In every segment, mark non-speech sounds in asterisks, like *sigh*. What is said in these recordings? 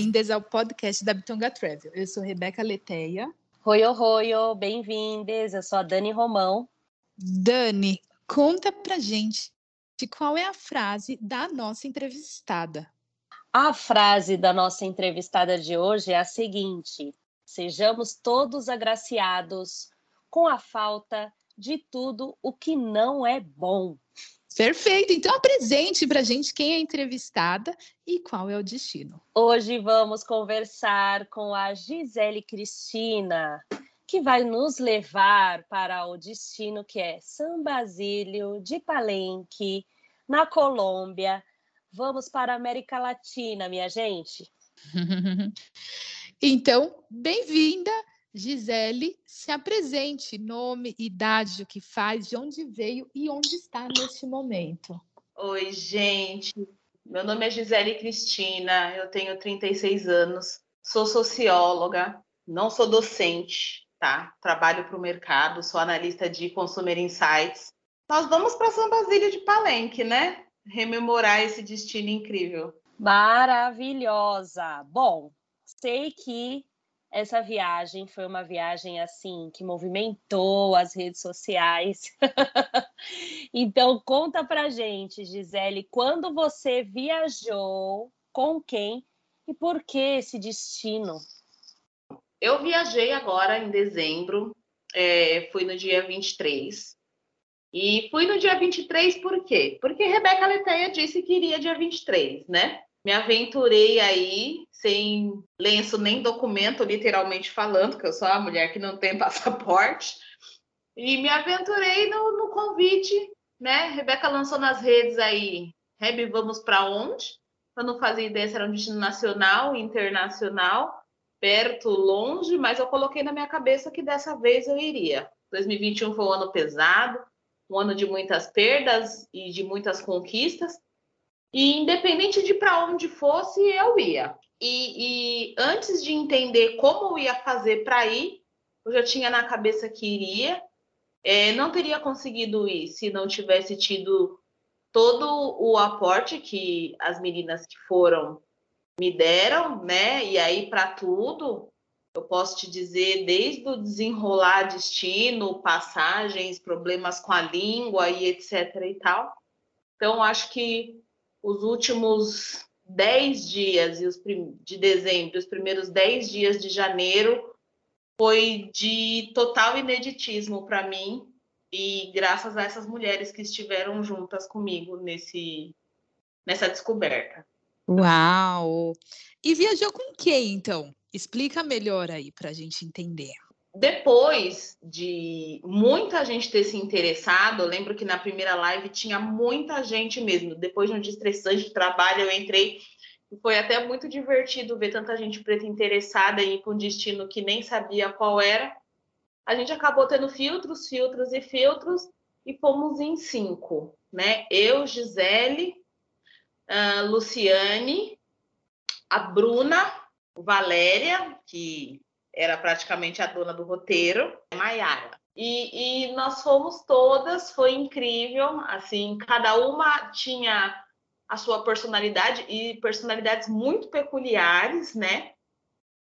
Bem-vindas ao podcast da Bitonga Travel. Eu sou Rebeca Leteia. Oi, oi, bem-vindas. Eu sou a Dani Romão. Dani, conta pra gente de qual é a frase da nossa entrevistada. A frase da nossa entrevistada de hoje é a seguinte: Sejamos todos agraciados com a falta de tudo o que não é bom. Perfeito, então apresente pra gente quem é a entrevistada e qual é o destino. Hoje vamos conversar com a Gisele Cristina, que vai nos levar para o destino que é São Basílio de Palenque, na Colômbia. Vamos para a América Latina, minha gente. *laughs* então, bem-vinda, Gisele. Se apresente, nome, idade, o que faz, de onde veio e onde está neste momento. Oi, gente. Meu nome é Gisele Cristina, eu tenho 36 anos, sou socióloga, não sou docente, tá? Trabalho para o mercado, sou analista de Consumer Insights. Nós vamos para São Basílio de Palenque, né? Rememorar esse destino incrível. Maravilhosa. Bom, sei que essa viagem foi uma viagem assim que movimentou as redes sociais. *laughs* então conta pra gente, Gisele, quando você viajou, com quem e por que esse destino? Eu viajei agora em dezembro, é, fui no dia 23. E fui no dia 23 por quê? Porque Rebeca Leteia disse que iria dia 23, né? Me aventurei aí sem lenço nem documento, literalmente falando, que eu sou a mulher que não tem *laughs* passaporte. E me aventurei no, no convite, né? Rebeca lançou nas redes aí, Rebe, vamos para onde? Eu não fazia ideia se era um destino nacional, internacional, perto, longe, mas eu coloquei na minha cabeça que dessa vez eu iria. 2021 foi um ano pesado, um ano de muitas perdas e de muitas conquistas. E independente de para onde fosse, eu ia. E, e, antes de entender como eu ia fazer para ir, eu já tinha na cabeça que iria. É, não teria conseguido ir se não tivesse tido todo o aporte que as meninas que foram me deram, né? E aí, para tudo, eu posso te dizer, desde o desenrolar destino, passagens, problemas com a língua e etc e tal. Então, acho que os últimos 10 dias e os de dezembro, os primeiros 10 dias de janeiro, foi de total ineditismo para mim e graças a essas mulheres que estiveram juntas comigo nesse nessa descoberta. Uau! E viajou com quem, então? Explica melhor aí para a gente entender depois de muita gente ter se interessado, eu lembro que na primeira live tinha muita gente mesmo. Depois de um dia estressante de trabalho, eu entrei e foi até muito divertido ver tanta gente preta interessada em para um destino que nem sabia qual era. A gente acabou tendo filtros, filtros e filtros e fomos em cinco, né? Eu, Gisele, uh, Luciane, a Bruna, Valéria, que era praticamente a dona do roteiro, Maiara. E, e, nós fomos todas, foi incrível, assim, cada uma tinha a sua personalidade e personalidades muito peculiares, né?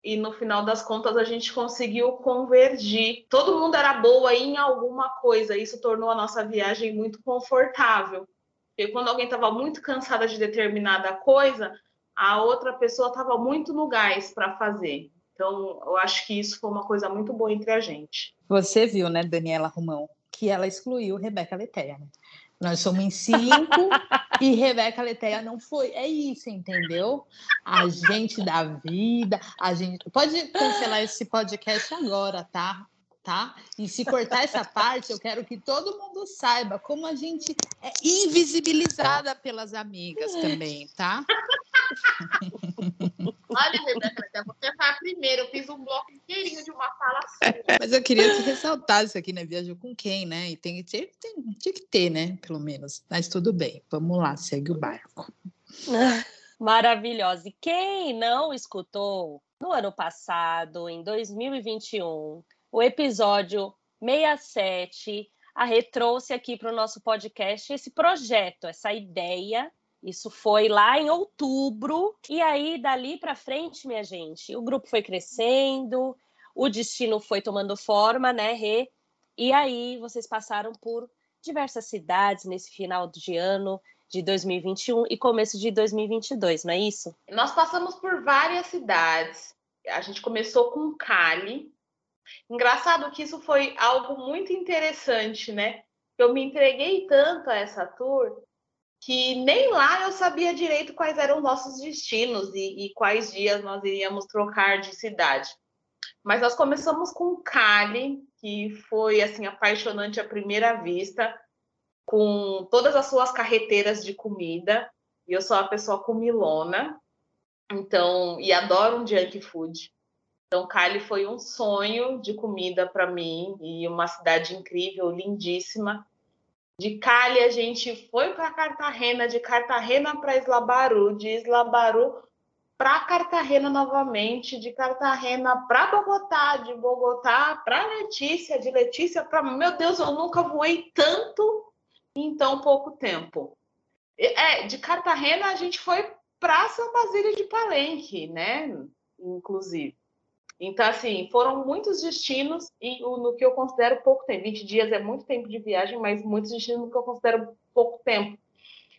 E no final das contas a gente conseguiu convergir. Todo mundo era boa em alguma coisa, isso tornou a nossa viagem muito confortável. Porque quando alguém estava muito cansada de determinada coisa, a outra pessoa estava muito no gás para fazer. Então, eu acho que isso foi uma coisa muito boa entre a gente. Você viu, né, Daniela Romão, que ela excluiu Rebeca Leteia. Né? Nós somos em cinco e Rebeca Leteia não foi. É isso, entendeu? A gente da vida, a gente. Pode cancelar esse podcast agora, tá? Tá? E se cortar essa parte, eu quero que todo mundo saiba como a gente é invisibilizada pelas amigas também, tá? Olha, Rebeca, você foi a primeira primeiro, eu fiz um bloco inteirinho de uma fala sua. *laughs* Mas eu queria que ressaltasse aqui, né? Viajou com quem, né? E tem, tem, tem, tinha que ter, né? Pelo menos. Mas tudo bem. Vamos lá, segue o barco. *laughs* Maravilhosa. E quem não escutou no ano passado, em 2021, o episódio 67, a Rê trouxe aqui para o nosso podcast esse projeto, essa ideia. Isso foi lá em outubro. E aí, dali para frente, minha gente, o grupo foi crescendo, o destino foi tomando forma, né, Rê? E aí, vocês passaram por diversas cidades nesse final de ano de 2021 e começo de 2022, não é isso? Nós passamos por várias cidades. A gente começou com Cali. Engraçado que isso foi algo muito interessante, né? Eu me entreguei tanto a essa tour que nem lá eu sabia direito quais eram os nossos destinos e, e quais dias nós iríamos trocar de cidade. Mas nós começamos com Cali, que foi assim apaixonante à primeira vista com todas as suas carreteiras de comida. E eu sou uma pessoa comilona, então, e adoro um junk food. Então, Cali foi um sonho de comida para mim e uma cidade incrível, lindíssima. De Cali a gente foi para Cartagena, de Cartagena para Islabaru, de Islabaru para Cartagena novamente, de Cartagena para Bogotá, de Bogotá para Letícia, de Letícia para meu Deus, eu nunca voei tanto em tão pouco tempo. É, de Cartagena a gente foi para São Basílio de Palenque, né? Inclusive. Então, assim, foram muitos destinos e no que eu considero pouco tempo. 20 dias é muito tempo de viagem, mas muitos destinos no que eu considero pouco tempo.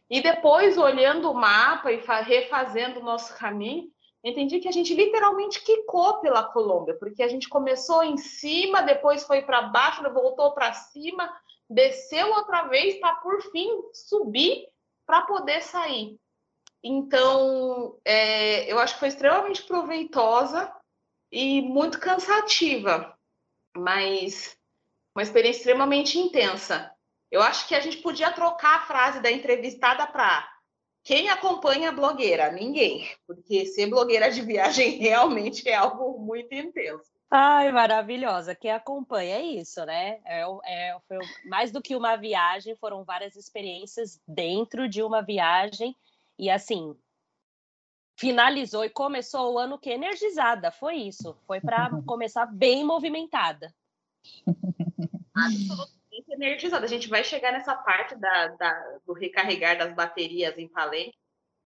E depois, olhando o mapa e refazendo o nosso caminho, entendi que a gente literalmente quicou pela Colômbia, porque a gente começou em cima, depois foi para baixo, voltou para cima, desceu outra vez para por fim subir para poder sair. Então, é, eu acho que foi extremamente proveitosa e muito cansativa, mas uma experiência extremamente intensa. Eu acho que a gente podia trocar a frase da entrevistada para quem acompanha a blogueira? Ninguém, porque ser blogueira de viagem *laughs* realmente é algo muito intenso. Ai, maravilhosa. Quem acompanha é isso, né? É, é, foi mais do que uma viagem, foram várias experiências dentro de uma viagem. E assim, finalizou e começou o ano que energizada. Foi isso. Foi para *laughs* começar bem movimentada. *laughs* Absolutamente energizada. A gente vai chegar nessa parte da, da, do recarregar das baterias em Palenque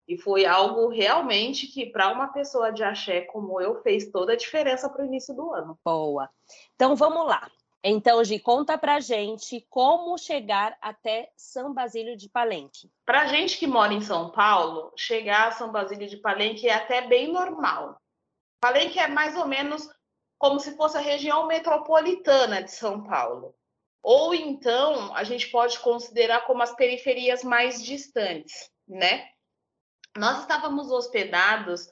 e foi algo realmente que, para uma pessoa de axé como eu, fez toda a diferença para o início do ano. Boa. Então vamos lá. Então, Gi, conta pra gente como chegar até São Basílio de Palenque. Para gente que mora em São Paulo, chegar a São Basílio de Palenque é até bem normal. Palenque é mais ou menos como se fosse a região metropolitana de São Paulo. Ou então, a gente pode considerar como as periferias mais distantes, né? nós estávamos hospedados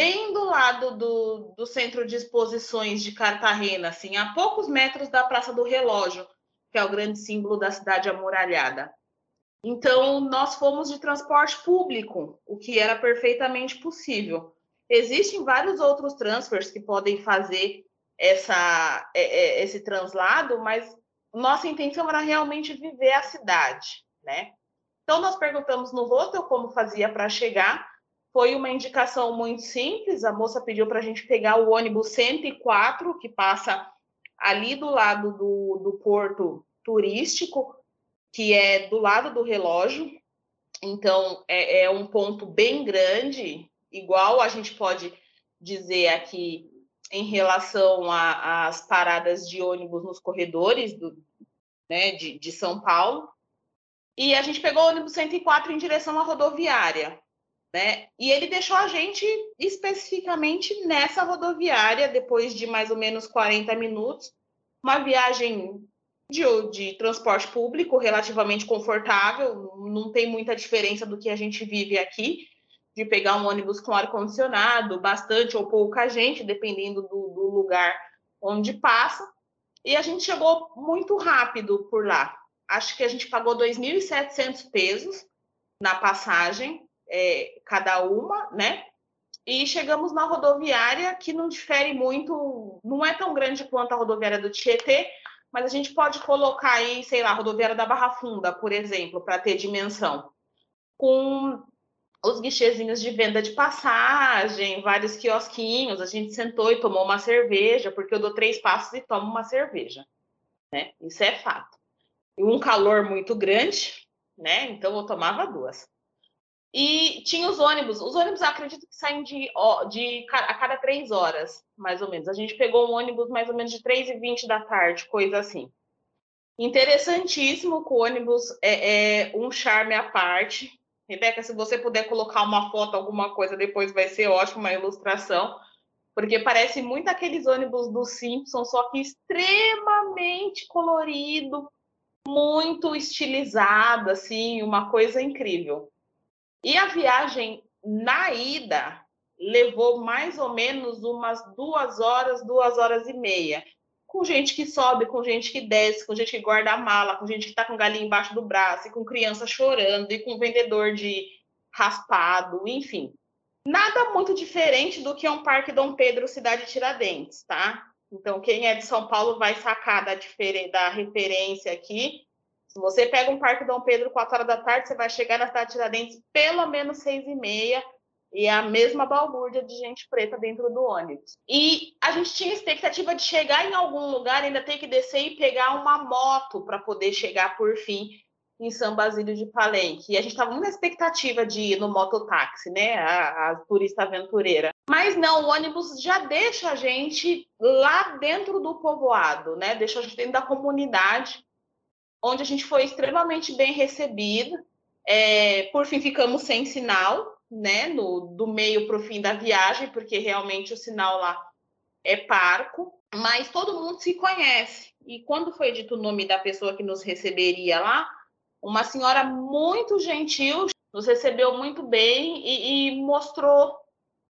bem do lado do, do centro de exposições de Cartagena, assim, a poucos metros da Praça do Relógio, que é o grande símbolo da cidade amuralhada. Então, nós fomos de transporte público, o que era perfeitamente possível. Existem vários outros transfers que podem fazer essa, é, é, esse translado, mas nossa intenção era realmente viver a cidade, né? Então, nós perguntamos no hostel como fazia para chegar. Foi uma indicação muito simples. A moça pediu para a gente pegar o ônibus 104, que passa ali do lado do, do porto turístico, que é do lado do relógio. Então, é, é um ponto bem grande, igual a gente pode dizer aqui em relação às paradas de ônibus nos corredores do, né, de, de São Paulo. E a gente pegou o ônibus 104 em direção à rodoviária, né? E ele deixou a gente especificamente nessa rodoviária, depois de mais ou menos 40 minutos, uma viagem de, de transporte público relativamente confortável, não tem muita diferença do que a gente vive aqui, de pegar um ônibus com ar-condicionado, bastante ou pouca gente, dependendo do, do lugar onde passa. E a gente chegou muito rápido por lá acho que a gente pagou 2.700 pesos na passagem, é, cada uma, né? e chegamos na rodoviária, que não difere muito, não é tão grande quanto a rodoviária do Tietê, mas a gente pode colocar aí, sei lá, a rodoviária da Barra Funda, por exemplo, para ter dimensão, com os guichezinhos de venda de passagem, vários quiosquinhos, a gente sentou e tomou uma cerveja, porque eu dou três passos e tomo uma cerveja, né? Isso é fato. E um calor muito grande, né? Então eu tomava duas. E tinha os ônibus. Os ônibus, acredito que saem de, de a cada três horas, mais ou menos. A gente pegou um ônibus mais ou menos de 3 e 20 da tarde, coisa assim. Interessantíssimo que o ônibus é, é um charme à parte. Rebeca, se você puder colocar uma foto, alguma coisa, depois vai ser ótimo, uma ilustração, porque parece muito aqueles ônibus do Simpsons, só que extremamente colorido, muito estilizado, assim, uma coisa incrível. E a viagem na ida levou mais ou menos umas duas horas, duas horas e meia. Com gente que sobe, com gente que desce, com gente que guarda a mala, com gente que está com galinha embaixo do braço, e com criança chorando, e com vendedor de raspado, enfim. Nada muito diferente do que é um Parque Dom Pedro, cidade Tiradentes, tá? Então, quem é de São Paulo vai sacar da, da referência aqui. Se você pega um Parque Dom Pedro 4 horas da tarde, você vai chegar na cidade de Tiradentes pelo menos 6 e meia e é a mesma balbúrdia de gente preta dentro do ônibus. E a gente tinha expectativa de chegar em algum lugar, ainda ter que descer e pegar uma moto para poder chegar por fim em São Basílio de Palenque. E a gente estava muito na expectativa de ir no mototáxi, né? A, a turista aventureira. Mas não, o ônibus já deixa a gente lá dentro do povoado, né? Deixa a gente dentro da comunidade onde a gente foi extremamente bem recebido. É, por fim, ficamos sem sinal, né, no, do meio para o fim da viagem, porque realmente o sinal lá é parco, mas todo mundo se conhece. E quando foi dito o nome da pessoa que nos receberia lá, uma senhora muito gentil, nos recebeu muito bem e, e mostrou,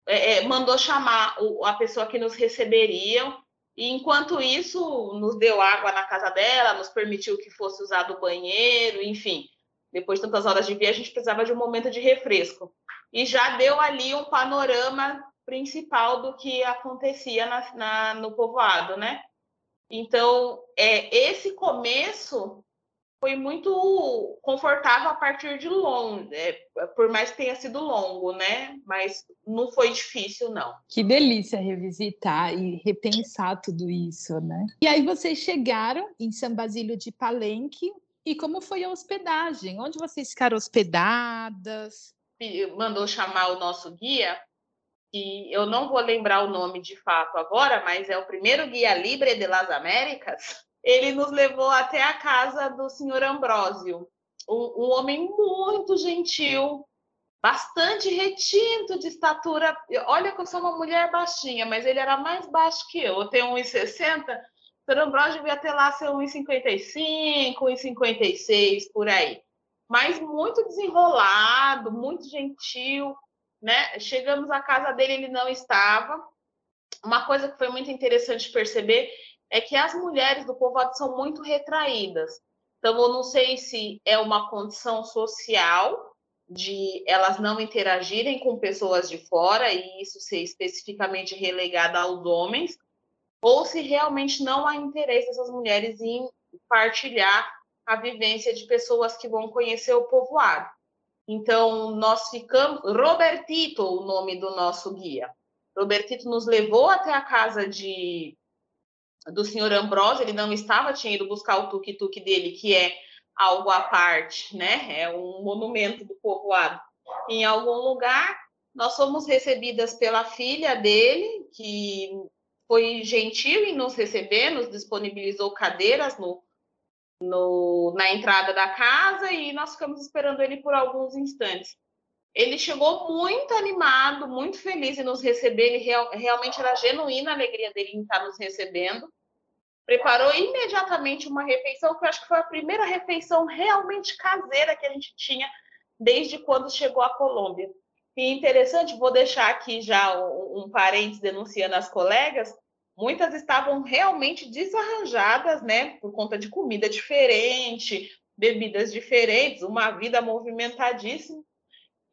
é, é mandou chamar a pessoa que nos receberia e enquanto isso, nos deu água na casa dela, nos permitiu que fosse usado o banheiro, enfim. Depois de tantas horas de viagem, a gente precisava de um momento de refresco. E já deu ali um panorama principal do que acontecia na, na, no povoado, né? Então, é, esse começo foi muito confortável a partir de longo, é, por mais que tenha sido longo, né? Mas não foi difícil, não. Que delícia revisitar e repensar tudo isso, né? E aí vocês chegaram em São Basílio de Palenque, e como foi a hospedagem? Onde vocês ficaram hospedadas? Mandou chamar o nosso guia, que eu não vou lembrar o nome de fato agora, mas é o primeiro guia Libre de las Américas ele nos levou até a casa do senhor Ambrósio, um, homem muito gentil, bastante retinto de estatura. Olha que eu sou uma mulher baixinha, mas ele era mais baixo que eu. Eu tenho 1,60. O senhor Ambrósio devia ter lá seu 1,55, 1,56, por aí. Mas muito desenrolado, muito gentil, né? Chegamos à casa dele, ele não estava. Uma coisa que foi muito interessante perceber é que as mulheres do povoado são muito retraídas. Então, eu não sei se é uma condição social de elas não interagirem com pessoas de fora e isso ser especificamente relegado aos homens, ou se realmente não há interesse dessas mulheres em partilhar a vivência de pessoas que vão conhecer o povoado. Então, nós ficamos. Robertito, o nome do nosso guia. Robertito nos levou até a casa de do senhor Ambrosio, ele não estava, tinha ido buscar o tuk-tuk dele, que é algo à parte, né? É um monumento do povoado. Em algum lugar, nós fomos recebidas pela filha dele, que foi gentil em nos receber, nos disponibilizou cadeiras no, no, na entrada da casa e nós ficamos esperando ele por alguns instantes. Ele chegou muito animado, muito feliz em nos receber, ele real, realmente era genuína a alegria dele em estar nos recebendo preparou imediatamente uma refeição, que eu acho que foi a primeira refeição realmente caseira que a gente tinha desde quando chegou à Colômbia. E interessante, vou deixar aqui já um, um parênteses denunciando as colegas, muitas estavam realmente desarranjadas, né, por conta de comida diferente, bebidas diferentes, uma vida movimentadíssima.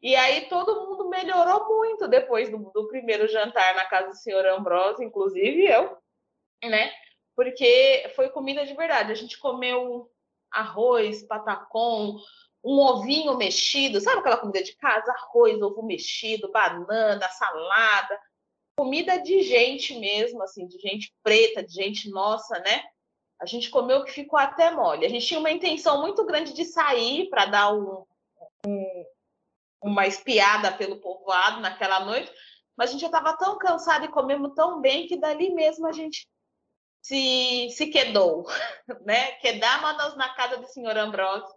E aí todo mundo melhorou muito depois do, do primeiro jantar na casa do senhor Ambrosio, inclusive eu, né? Porque foi comida de verdade. A gente comeu arroz, patacom, um ovinho mexido, sabe aquela comida de casa? Arroz, ovo mexido, banana, salada, comida de gente mesmo, assim, de gente preta, de gente nossa, né? A gente comeu que ficou até mole. A gente tinha uma intenção muito grande de sair para dar um, um, uma espiada pelo povoado naquela noite, mas a gente já estava tão cansado e comemos tão bem que dali mesmo a gente se, se quedou, *laughs* né? Quedamos na casa do senhor Ambrosio.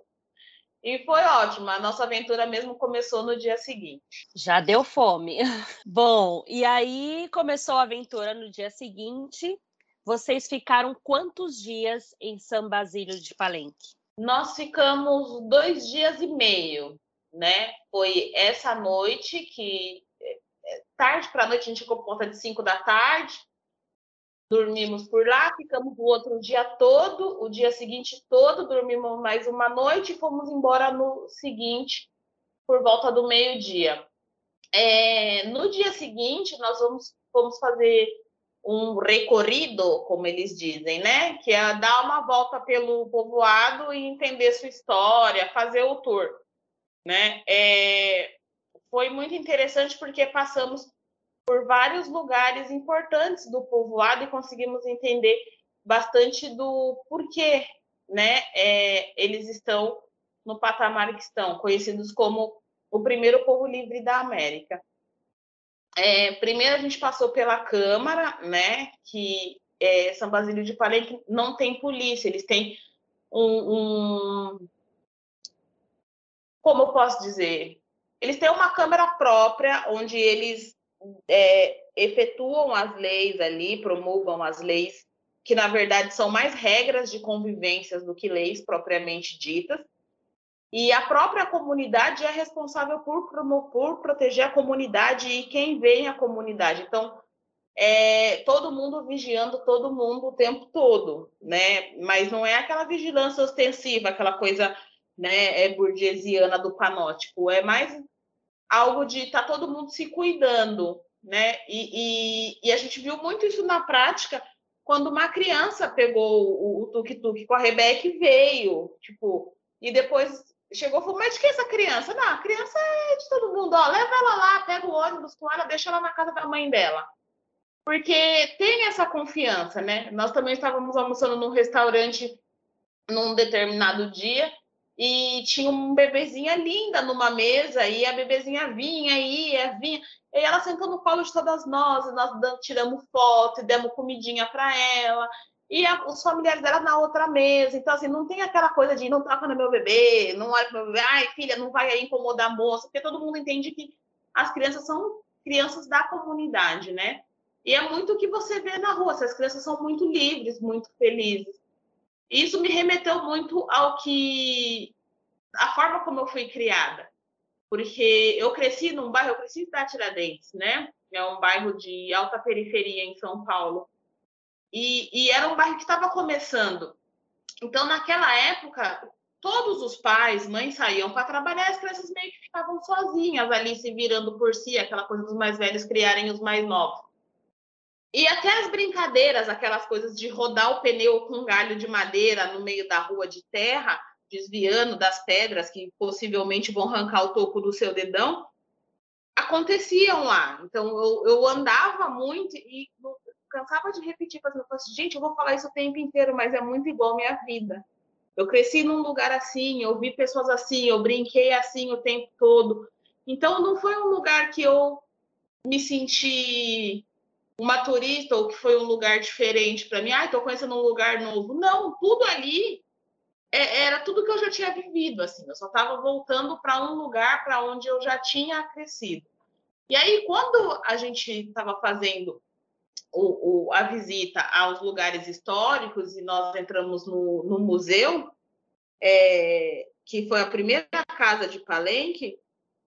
E foi ótimo, a nossa aventura mesmo começou no dia seguinte. Já deu fome. *laughs* Bom, e aí começou a aventura no dia seguinte. Vocês ficaram quantos dias em São Basílio de Palenque? Nós ficamos dois dias e meio, né? Foi essa noite que é, tarde para a noite a gente ficou por conta de 5 da tarde dormimos por lá, ficamos o outro dia todo, o dia seguinte todo, dormimos mais uma noite e fomos embora no seguinte, por volta do meio-dia. É, no dia seguinte, nós vamos, vamos fazer um recorrido, como eles dizem, né? Que é dar uma volta pelo povoado e entender sua história, fazer o tour, né? É, foi muito interessante porque passamos por vários lugares importantes do povoado e conseguimos entender bastante do porquê né, é, eles estão no patamar que estão, conhecidos como o primeiro povo livre da América. É, primeiro a gente passou pela Câmara, né, que é, São Basílio de Palenque não tem polícia, eles têm um, um como eu posso dizer, eles têm uma câmara própria onde eles é, efetuam as leis ali, promulgam as leis, que na verdade são mais regras de convivências do que leis propriamente ditas. E a própria comunidade é responsável por, por proteger a comunidade e quem vem a comunidade. Então, é, todo mundo vigiando todo mundo o tempo todo, né? Mas não é aquela vigilância ostensiva, aquela coisa né, é burguesiana do panótipo. É mais algo de estar tá todo mundo se cuidando, né? E, e, e, a gente viu muito isso na prática quando uma criança pegou o, tuk-tuk com a Rebeca e veio, tipo, e depois chegou e falou, mas de que essa criança? Não, a criança é de todo mundo, ó, leva ela lá, pega o ônibus com ela, deixa ela na casa da mãe dela. Porque tem essa confiança, né? Nós também estávamos almoçando num restaurante num determinado dia e tinha um bebezinha linda numa mesa, e a bebezinha vinha, ia, vinha, e ela sentou no colo de todas nós, nós tiramos foto, e demos comidinha para ela, e a, os familiares dela na outra mesa, então assim, não tem aquela coisa de não toca no meu bebê, não olha pro meu bebê, ai filha, não vai aí incomodar a moça, porque todo mundo entende que as crianças são crianças da comunidade, né? E é muito o que você vê na rua, as crianças são muito livres, muito felizes. Isso me remeteu muito ao que a forma como eu fui criada, porque eu cresci num bairro, eu cresci em Tiradentes, né? É um bairro de alta periferia em São Paulo. E, e era um bairro que estava começando. Então, naquela época, todos os pais, mães saíam para trabalhar, as crianças meio que ficavam sozinhas ali, se virando por si, aquela coisa dos mais velhos criarem os mais novos. E até as brincadeiras, aquelas coisas de rodar o pneu com um galho de madeira no meio da rua de terra, desviando das pedras que possivelmente vão arrancar o toco do seu dedão, aconteciam lá. Então eu, eu andava muito e cansava de repetir para as assim, gente, eu vou falar isso o tempo inteiro, mas é muito igual minha vida. Eu cresci num lugar assim, eu vi pessoas assim, eu brinquei assim o tempo todo. Então não foi um lugar que eu me senti uma turista ou que foi um lugar diferente para mim. Ah, estou conhecendo um lugar novo. Não, tudo ali é, era tudo que eu já tinha vivido. Assim, eu só estava voltando para um lugar para onde eu já tinha crescido. E aí, quando a gente estava fazendo o, o, a visita aos lugares históricos e nós entramos no, no museu, é, que foi a primeira casa de Palenque,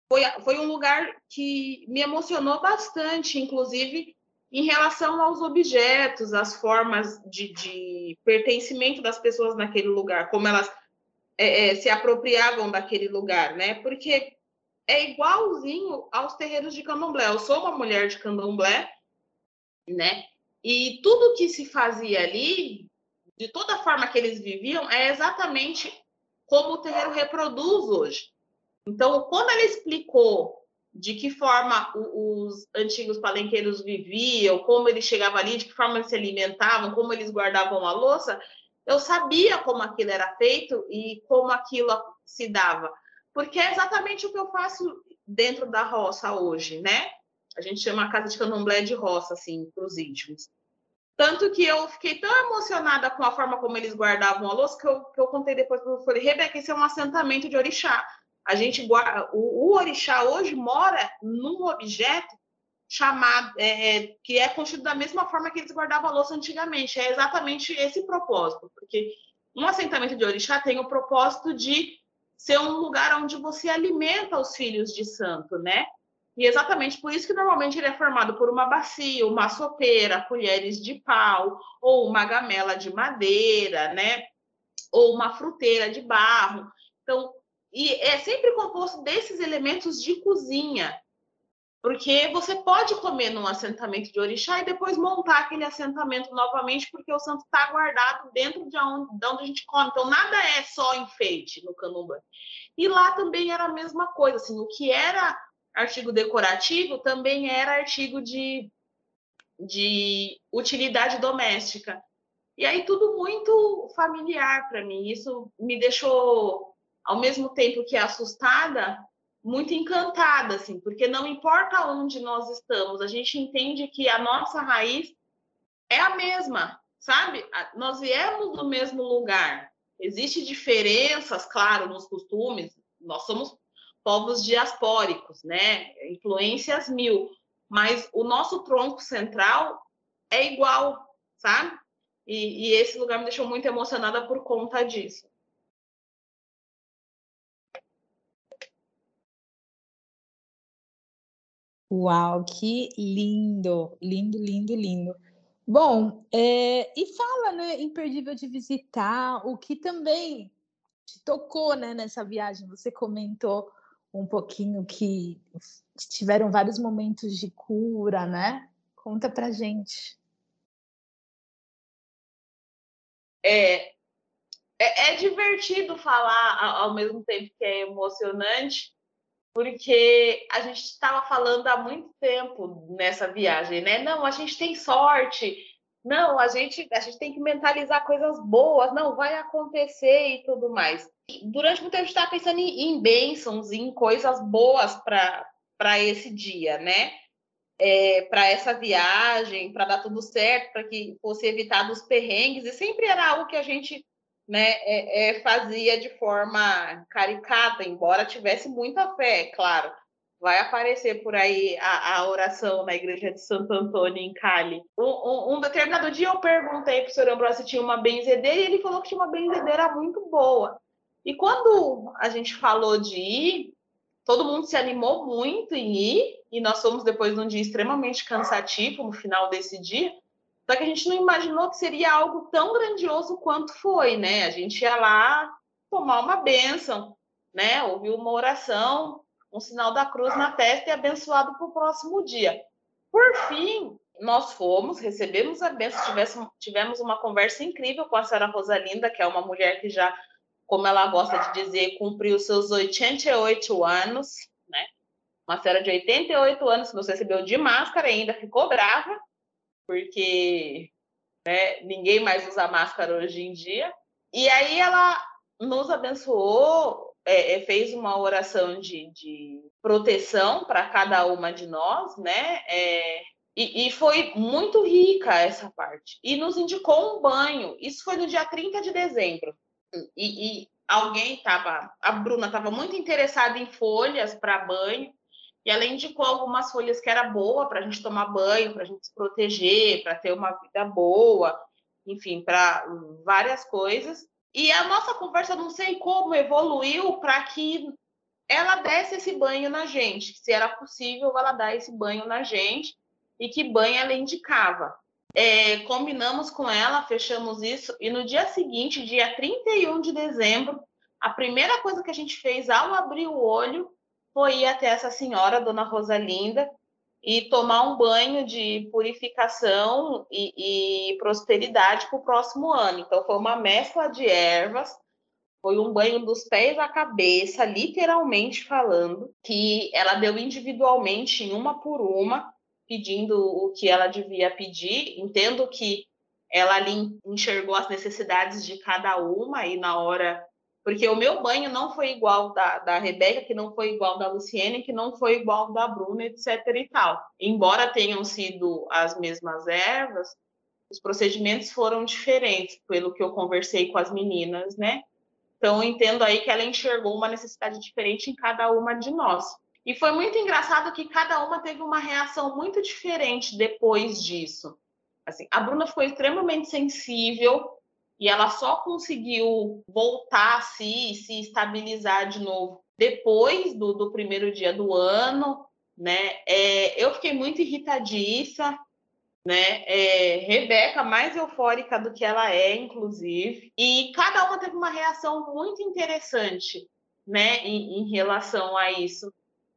foi, foi um lugar que me emocionou bastante, inclusive em relação aos objetos, as formas de, de pertencimento das pessoas naquele lugar, como elas é, é, se apropriavam daquele lugar, né? Porque é igualzinho aos terreiros de candomblé. Eu sou uma mulher de candomblé, né? E tudo que se fazia ali, de toda forma que eles viviam, é exatamente como o terreiro reproduz hoje. Então, quando ela explicou de que forma os antigos palenqueiros viviam, como eles chegavam ali, de que forma eles se alimentavam, como eles guardavam a louça, eu sabia como aquilo era feito e como aquilo se dava. Porque é exatamente o que eu faço dentro da roça hoje, né? A gente chama a casa de candomblé de roça, assim, para os íntimos. Tanto que eu fiquei tão emocionada com a forma como eles guardavam a louça que eu, que eu contei depois para falei, Rebeca, esse é um assentamento de orixá. A gente o, o orixá hoje mora num objeto chamado é, é, que é construído da mesma forma que eles guardavam a louça antigamente. É exatamente esse propósito, porque um assentamento de orixá tem o propósito de ser um lugar onde você alimenta os filhos de santo, né? E exatamente por isso que normalmente ele é formado por uma bacia, uma sopeira, colheres de pau, ou uma gamela de madeira, né? Ou uma fruteira de barro. Então, e é sempre composto desses elementos de cozinha. Porque você pode comer num assentamento de orixá e depois montar aquele assentamento novamente, porque o santo está guardado dentro de onde, de onde a gente come. Então, nada é só enfeite no candomblé. E lá também era a mesma coisa. Assim, o que era artigo decorativo também era artigo de, de utilidade doméstica. E aí tudo muito familiar para mim. Isso me deixou ao mesmo tempo que assustada, muito encantada, assim, porque não importa onde nós estamos, a gente entende que a nossa raiz é a mesma, sabe? Nós viemos do mesmo lugar. Existem diferenças, claro, nos costumes. Nós somos povos diaspóricos, né? Influências mil, mas o nosso tronco central é igual, sabe? E, e esse lugar me deixou muito emocionada por conta disso. Uau, que lindo, lindo, lindo, lindo. Bom, é, e fala, né, imperdível de visitar, o que também te tocou, né, nessa viagem. Você comentou um pouquinho que tiveram vários momentos de cura, né? Conta pra gente. É, é, é divertido falar ao mesmo tempo que é emocionante, porque a gente estava falando há muito tempo nessa viagem, né? Não, a gente tem sorte, não, a gente, a gente tem que mentalizar coisas boas, não, vai acontecer e tudo mais. Durante muito tempo a gente estava pensando em, em bênçãos, em coisas boas para esse dia, né? É, para essa viagem, para dar tudo certo, para que fosse evitado os perrengues, e sempre era algo que a gente né, é, é, fazia de forma caricata, embora tivesse muita fé, claro. Vai aparecer por aí a, a oração na igreja de Santo Antônio, em Cali. Um, um, um determinado dia eu perguntei para o senhor Ambrosio se tinha uma benzedeira e ele falou que tinha uma benzedeira muito boa. E quando a gente falou de ir, todo mundo se animou muito em ir, e nós fomos depois de um dia extremamente cansativo no final desse dia. Só que a gente não imaginou que seria algo tão grandioso quanto foi, né? A gente ia lá tomar uma bênção, né? Ouvir uma oração, um sinal da cruz na testa e abençoado para o próximo dia. Por fim, nós fomos, recebemos a bênção, tivemos, tivemos uma conversa incrível com a senhora Rosalinda, que é uma mulher que já, como ela gosta de dizer, cumpriu seus 88 anos, né? Uma senhora de 88 anos que nos recebeu de máscara ainda ficou brava, porque né, ninguém mais usa máscara hoje em dia. E aí ela nos abençoou, é, é fez uma oração de, de proteção para cada uma de nós, né? É, e, e, foi muito rica essa parte. E nos indicou um banho. Isso foi no dia 30 de dezembro. E, e alguém estava, a Bruna estava muito interessada em folhas para banho. E ela indicou algumas folhas que era boa para a gente tomar banho, para a gente se proteger, para ter uma vida boa, enfim, para várias coisas. E a nossa conversa, não sei como, evoluiu para que ela desse esse banho na gente, se era possível ela dar esse banho na gente e que banho ela indicava. É, combinamos com ela, fechamos isso, e no dia seguinte, dia 31 de dezembro, a primeira coisa que a gente fez ao abrir o olho foi ir até essa senhora, Dona Rosalinda, e tomar um banho de purificação e, e prosperidade para o próximo ano. Então, foi uma mescla de ervas, foi um banho dos pés à cabeça, literalmente falando, que ela deu individualmente, uma por uma, pedindo o que ela devia pedir. Entendo que ela ali enxergou as necessidades de cada uma e na hora porque o meu banho não foi igual da, da Rebeca, que não foi igual da Luciene, que não foi igual da Bruna, etc e tal. Embora tenham sido as mesmas ervas, os procedimentos foram diferentes, pelo que eu conversei com as meninas, né? Então, entendo aí que ela enxergou uma necessidade diferente em cada uma de nós. E foi muito engraçado que cada uma teve uma reação muito diferente depois disso. Assim, a Bruna ficou extremamente sensível, e ela só conseguiu voltar a si, se estabilizar de novo depois do, do primeiro dia do ano, né? É, eu fiquei muito irritadiça, né? É, Rebeca mais eufórica do que ela é, inclusive, e cada uma teve uma reação muito interessante, né? Em, em relação a isso.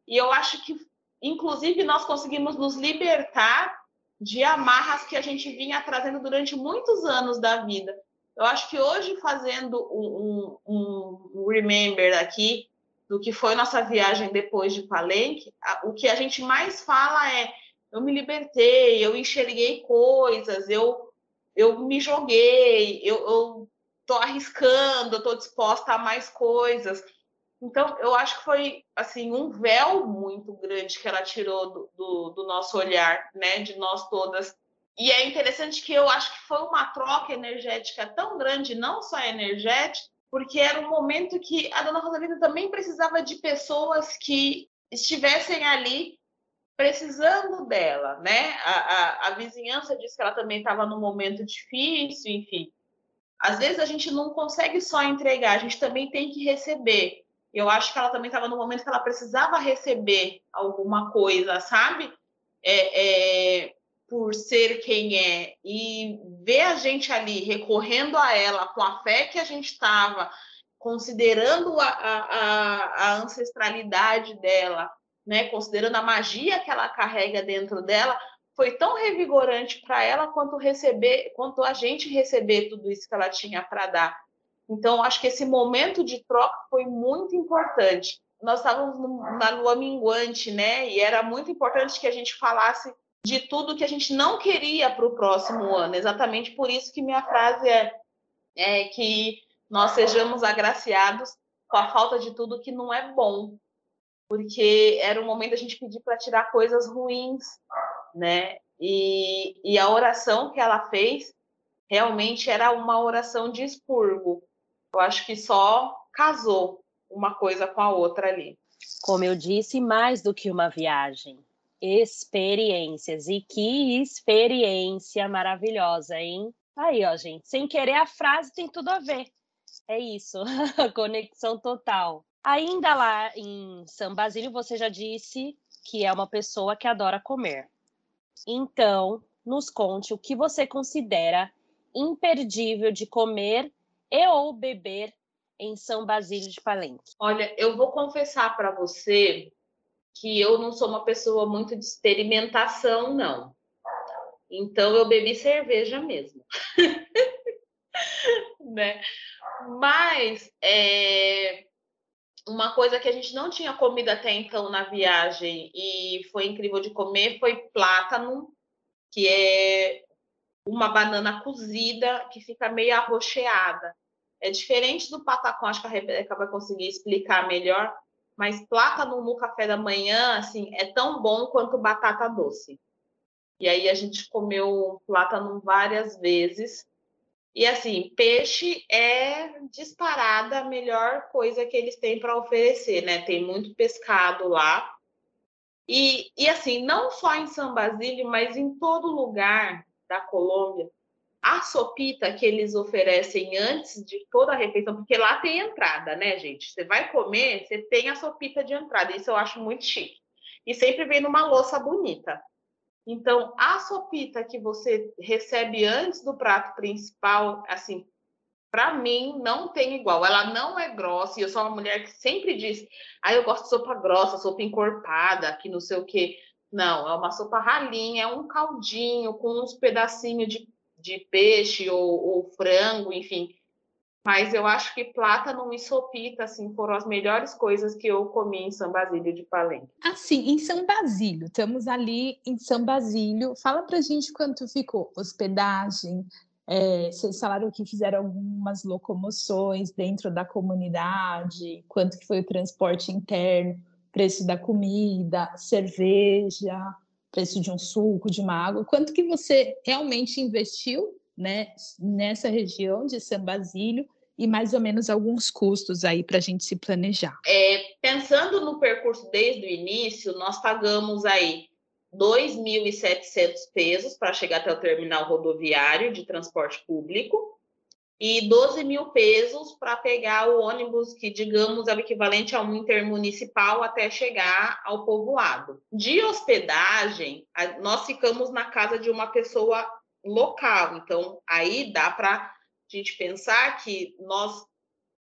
E eu acho que, inclusive, nós conseguimos nos libertar de amarras que a gente vinha trazendo durante muitos anos da vida. Eu acho que hoje, fazendo um, um, um remember aqui do que foi nossa viagem depois de Palenque, o que a gente mais fala é: eu me libertei, eu enxerguei coisas, eu, eu me joguei, eu estou arriscando, eu estou disposta a mais coisas. Então, eu acho que foi assim um véu muito grande que ela tirou do, do, do nosso olhar, né, de nós todas e é interessante que eu acho que foi uma troca energética tão grande, não só energética, porque era um momento que a dona Rosalina também precisava de pessoas que estivessem ali precisando dela, né? A, a, a vizinhança disse que ela também estava num momento difícil, enfim. Às vezes a gente não consegue só entregar, a gente também tem que receber. Eu acho que ela também estava no momento que ela precisava receber alguma coisa, sabe? É, é, por ser quem é e ver a gente ali recorrendo a ela com a fé que a gente estava, considerando a, a, a, ancestralidade dela, né, considerando a magia que ela carrega dentro dela, foi tão revigorante para ela quanto receber, quanto a gente receber tudo isso que ela tinha para dar. Então, acho que esse momento de troca foi muito importante. Nós estávamos na lua minguante, né? E era muito importante que a gente falasse de tudo que a gente não queria para o próximo ano. Exatamente por isso que minha frase é, é que nós sejamos agraciados com a falta de tudo que não é bom, porque era o momento da gente pedir para tirar coisas ruins, né? E, e a oração que ela fez realmente era uma oração de expurgo. Eu acho que só casou uma coisa com a outra ali. Como eu disse, mais do que uma viagem experiências. E que experiência maravilhosa, hein? Aí, ó, gente, sem querer a frase tem tudo a ver. É isso, *laughs* conexão total. Ainda lá em São Basílio, você já disse que é uma pessoa que adora comer. Então, nos conte o que você considera imperdível de comer e ou beber em São Basílio de Palenque. Olha, eu vou confessar para você que eu não sou uma pessoa muito de experimentação, não. Então eu bebi cerveja mesmo. *laughs* né? Mas é, uma coisa que a gente não tinha comido até então na viagem e foi incrível de comer foi plátano, que é uma banana cozida que fica meio arroxeada. É diferente do patacão, acho que a Rebeca vai conseguir explicar melhor, mas plátano no café da manhã, assim, é tão bom quanto batata doce. E aí a gente comeu plátano várias vezes. E assim, peixe é disparada a melhor coisa que eles têm para oferecer, né? Tem muito pescado lá. E, e assim, não só em São Basílio, mas em todo lugar da Colômbia, a sopita que eles oferecem antes de toda a refeição, porque lá tem entrada, né, gente? Você vai comer, você tem a sopita de entrada, isso eu acho muito chique. E sempre vem numa louça bonita. Então, a sopita que você recebe antes do prato principal, assim, Para mim, não tem igual. Ela não é grossa, e eu sou uma mulher que sempre diz: ah, eu gosto de sopa grossa, sopa encorpada, que não sei o quê. Não, é uma sopa ralinha, é um caldinho com uns pedacinhos de, de peixe ou, ou frango, enfim. Mas eu acho que plátano e sopita, assim, foram as melhores coisas que eu comi em São Basílio de Palenque. Assim, em São Basílio, estamos ali em São Basílio. Fala pra gente quanto ficou hospedagem. É, vocês falaram que fizeram algumas locomoções dentro da comunidade, quanto que foi o transporte interno, preço da comida, cerveja, preço de um suco, de uma água. Quanto que você realmente investiu né, nessa região de São Basílio e mais ou menos alguns custos aí para a gente se planejar. É, pensando no percurso desde o início, nós pagamos aí 2.700 pesos para chegar até o terminal rodoviário de transporte público e 12 mil pesos para pegar o ônibus que, digamos, é o equivalente a um intermunicipal até chegar ao povoado. De hospedagem, nós ficamos na casa de uma pessoa local, então aí dá para a gente pensar que nós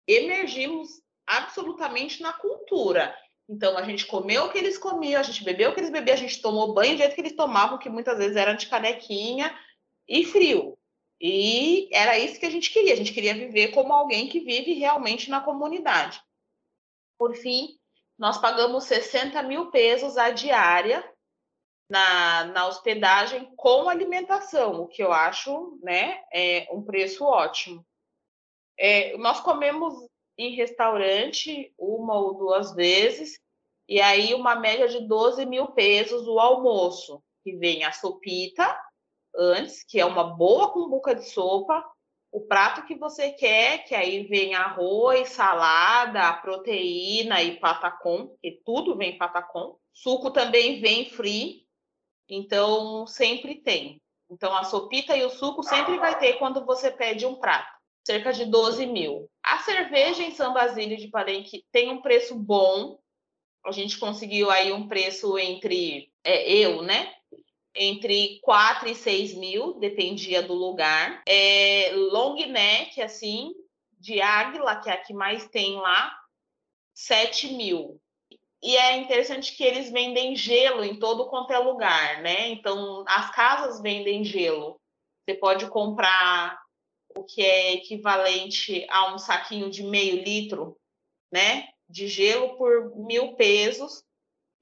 emergimos absolutamente na cultura. Então, a gente comeu o que eles comiam, a gente bebeu o que eles bebiam, a gente tomou banho do jeito que eles tomavam, que muitas vezes era de canequinha e frio. E era isso que a gente queria. A gente queria viver como alguém que vive realmente na comunidade. Por fim, nós pagamos 60 mil pesos a diária na, na hospedagem com alimentação, o que eu acho né, é um preço ótimo. É, nós comemos em restaurante uma ou duas vezes, e aí uma média de 12 mil pesos o almoço, que vem a sopita antes, que é uma boa cumbuca de sopa, o prato que você quer, que aí vem arroz, salada, proteína e patacom, que tudo vem patacom. Suco também vem free, então, sempre tem. Então, a sopita e o suco sempre vai ter quando você pede um prato. Cerca de 12 mil. A cerveja em São Basílio de Palenque tem um preço bom. A gente conseguiu aí um preço entre... É, eu, né? Entre 4 e 6 mil, dependia do lugar. É, long neck, assim, de águila, que é a que mais tem lá, 7 mil. E é interessante que eles vendem gelo em todo quanto é lugar, né? Então, as casas vendem gelo. Você pode comprar o que é equivalente a um saquinho de meio litro, né? De gelo por mil pesos.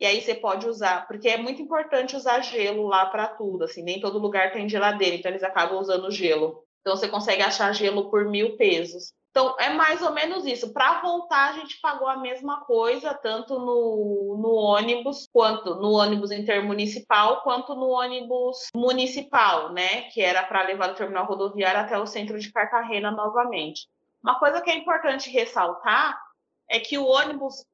E aí você pode usar, porque é muito importante usar gelo lá para tudo. Assim, nem todo lugar tem geladeira, então eles acabam usando gelo. Então você consegue achar gelo por mil pesos. Então, é mais ou menos isso. Para voltar, a gente pagou a mesma coisa, tanto no, no ônibus, quanto no ônibus intermunicipal, quanto no ônibus municipal, né? Que era para levar do terminal rodoviário até o centro de Cartagena novamente. Uma coisa que é importante ressaltar é que o ônibus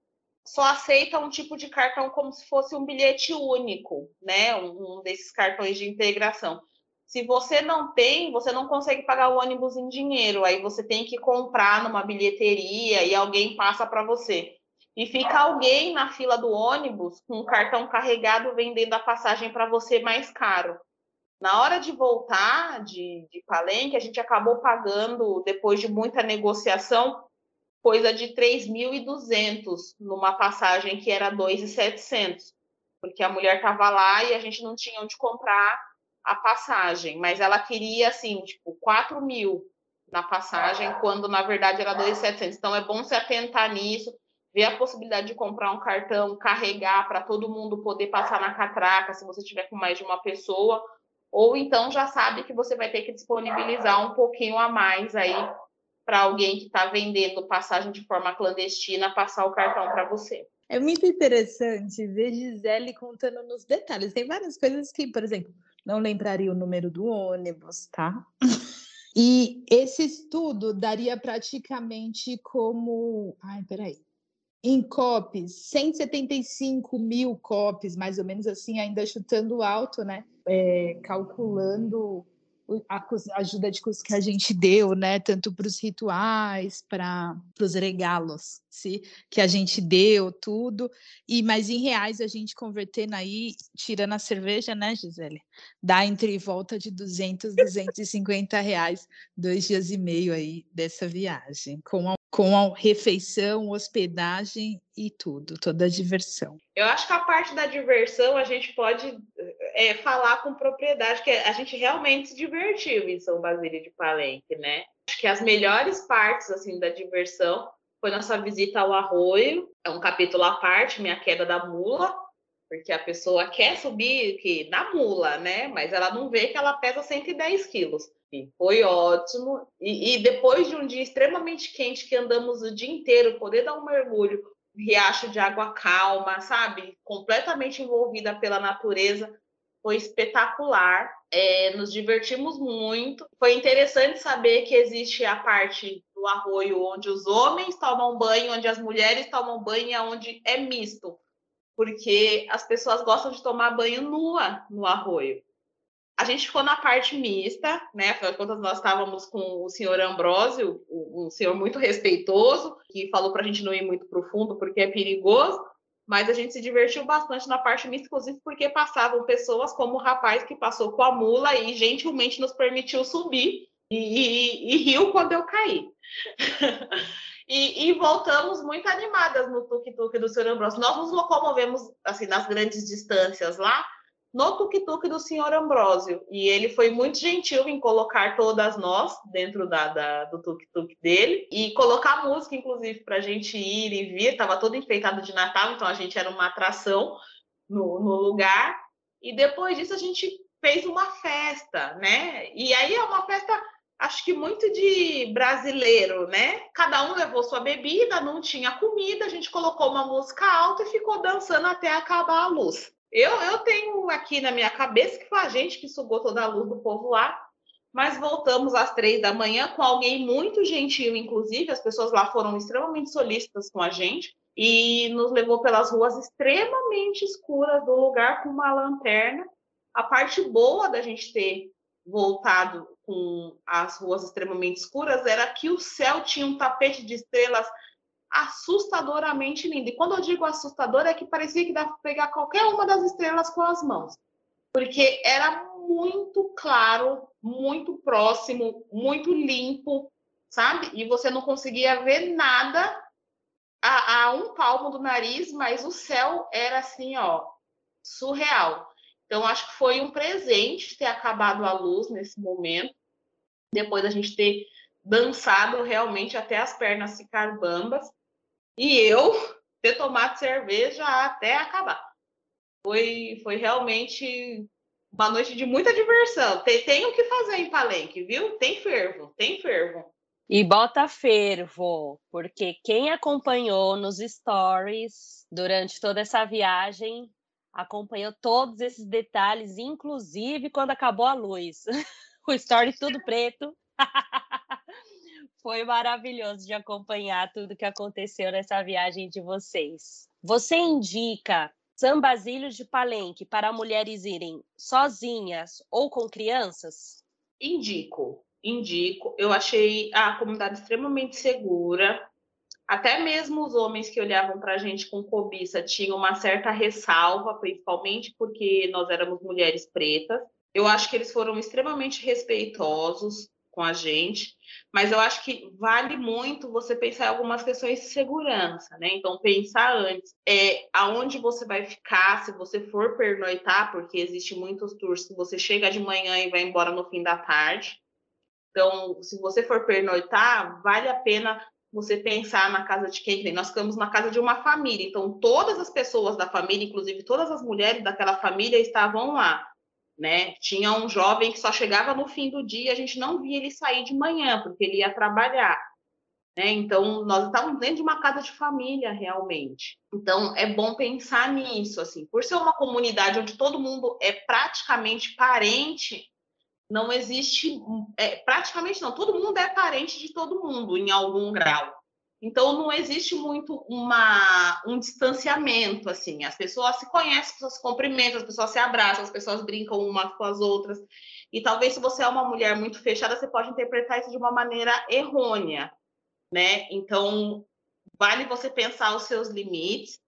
só aceita um tipo de cartão como se fosse um bilhete único, né? Um, um desses cartões de integração. Se você não tem, você não consegue pagar o ônibus em dinheiro, aí você tem que comprar numa bilheteria e alguém passa para você. E fica alguém na fila do ônibus com um cartão carregado vendendo a passagem para você mais caro. Na hora de voltar de, de Palenque, a gente acabou pagando, depois de muita negociação, coisa de 3.200 numa passagem que era 2.700, porque a mulher estava lá e a gente não tinha onde comprar a passagem, mas ela queria, assim, tipo, 4 mil na passagem, quando na verdade era 2.700. Então é bom se atentar nisso, ver a possibilidade de comprar um cartão, carregar para todo mundo poder passar na catraca, se você tiver com mais de uma pessoa, ou então já sabe que você vai ter que disponibilizar um pouquinho a mais aí para alguém que está vendendo passagem de forma clandestina passar o cartão para você. É muito interessante ver Gisele contando nos detalhes. Tem várias coisas que, por exemplo, não lembraria o número do ônibus, tá? *laughs* E esse estudo daria praticamente como. Ai, peraí. Em COPs, 175 mil COPs, mais ou menos assim, ainda chutando alto, né? É, calculando a ajuda de custo que a gente deu, né? Tanto para os rituais, para os regalos, se, que a gente deu, tudo. E mas em reais a gente convertendo aí, tirando a cerveja, né, Gisele? Dá entre volta de 200, 250 reais, dois dias e meio aí dessa viagem, com com a refeição, hospedagem e tudo, toda a diversão. Eu acho que a parte da diversão a gente pode é, falar com propriedade, que a gente realmente se divertiu em São Basílio de Palenque, né? Acho que as melhores partes assim da diversão foi nossa visita ao arroio, é um capítulo à parte, minha queda da mula, porque a pessoa quer subir que na mula, né? Mas ela não vê que ela pesa 110 quilos. Foi ótimo. E, e depois de um dia extremamente quente, que andamos o dia inteiro, poder dar um mergulho, riacho de água calma, sabe? Completamente envolvida pela natureza. Foi espetacular. É, nos divertimos muito. Foi interessante saber que existe a parte do arroio onde os homens tomam banho, onde as mulheres tomam banho e onde é misto. Porque as pessoas gostam de tomar banho nua no arroio. A gente ficou na parte mista, né? Afinal de contas, nós estávamos com o senhor Ambrósio, um senhor muito respeitoso, que falou para a gente não ir muito profundo porque é perigoso, mas a gente se divertiu bastante na parte mista, inclusive porque passavam pessoas como o rapaz que passou com a mula e gentilmente nos permitiu subir e, e, e riu quando eu caí. *laughs* e, e, voltamos muito animadas no tuk-tuk do senhor Ambrósio. Nós nos locomovemos assim nas grandes distâncias lá, no tuk-tuk do senhor Ambrósio. E ele foi muito gentil em colocar todas nós dentro da, da do tuk-tuk dele e colocar música, inclusive, para a gente ir e vir. Estava todo enfeitado de Natal, então a gente era uma atração no, no lugar. E depois disso a gente fez uma festa, né? E aí é uma festa, acho que muito de brasileiro, né? Cada um levou sua bebida, não tinha comida, a gente colocou uma música alta e ficou dançando até acabar a luz. Eu, eu tenho aqui na minha cabeça que foi a gente que sugou toda a luz do povo lá, mas voltamos às três da manhã com alguém muito gentil, inclusive, as pessoas lá foram extremamente solícitas com a gente e nos levou pelas ruas extremamente escuras do lugar com uma lanterna. A parte boa da gente ter voltado com as ruas extremamente escuras era que o céu tinha um tapete de estrelas assustadoramente lindo. E quando eu digo assustador, é que parecia que dava para pegar qualquer uma das estrelas com as mãos. Porque era muito claro, muito próximo, muito limpo, sabe? E você não conseguia ver nada a, a um palmo do nariz, mas o céu era assim, ó, surreal. Então, acho que foi um presente ter acabado a luz nesse momento, depois da gente ter dançado realmente até as pernas ficar bambas. E eu ter tomado cerveja até acabar. Foi, foi realmente uma noite de muita diversão. Tem, tem o que fazer em Palenque, viu? Tem fervo, tem fervo. E bota fervo, porque quem acompanhou nos stories durante toda essa viagem acompanhou todos esses detalhes, inclusive quando acabou a luz. *laughs* o story tudo preto. *laughs* Foi maravilhoso de acompanhar tudo que aconteceu nessa viagem de vocês. Você indica São Basílio de Palenque para mulheres irem sozinhas ou com crianças? Indico, indico. Eu achei a comunidade extremamente segura. Até mesmo os homens que olhavam para a gente com cobiça tinham uma certa ressalva, principalmente porque nós éramos mulheres pretas. Eu acho que eles foram extremamente respeitosos com a gente, mas eu acho que vale muito você pensar em algumas questões de segurança, né? Então, pensar antes é aonde você vai ficar, se você for pernoitar, porque existe muitos tours que você chega de manhã e vai embora no fim da tarde. Então, se você for pernoitar, vale a pena você pensar na casa de quem? Nós ficamos na casa de uma família, então todas as pessoas da família, inclusive todas as mulheres daquela família, estavam lá né? Tinha um jovem que só chegava no fim do dia, a gente não via ele sair de manhã, porque ele ia trabalhar. Né? Então, nós estávamos dentro de uma casa de família, realmente. Então, é bom pensar nisso, assim. Por ser uma comunidade onde todo mundo é praticamente parente, não existe... É, praticamente não, todo mundo é parente de todo mundo, em algum grau. Então não existe muito uma, um distanciamento assim. As pessoas se conhecem, as pessoas se cumprimentam, as pessoas se abraçam, as pessoas brincam umas com as outras. E talvez se você é uma mulher muito fechada, você pode interpretar isso de uma maneira errônea, né? Então vale você pensar os seus limites,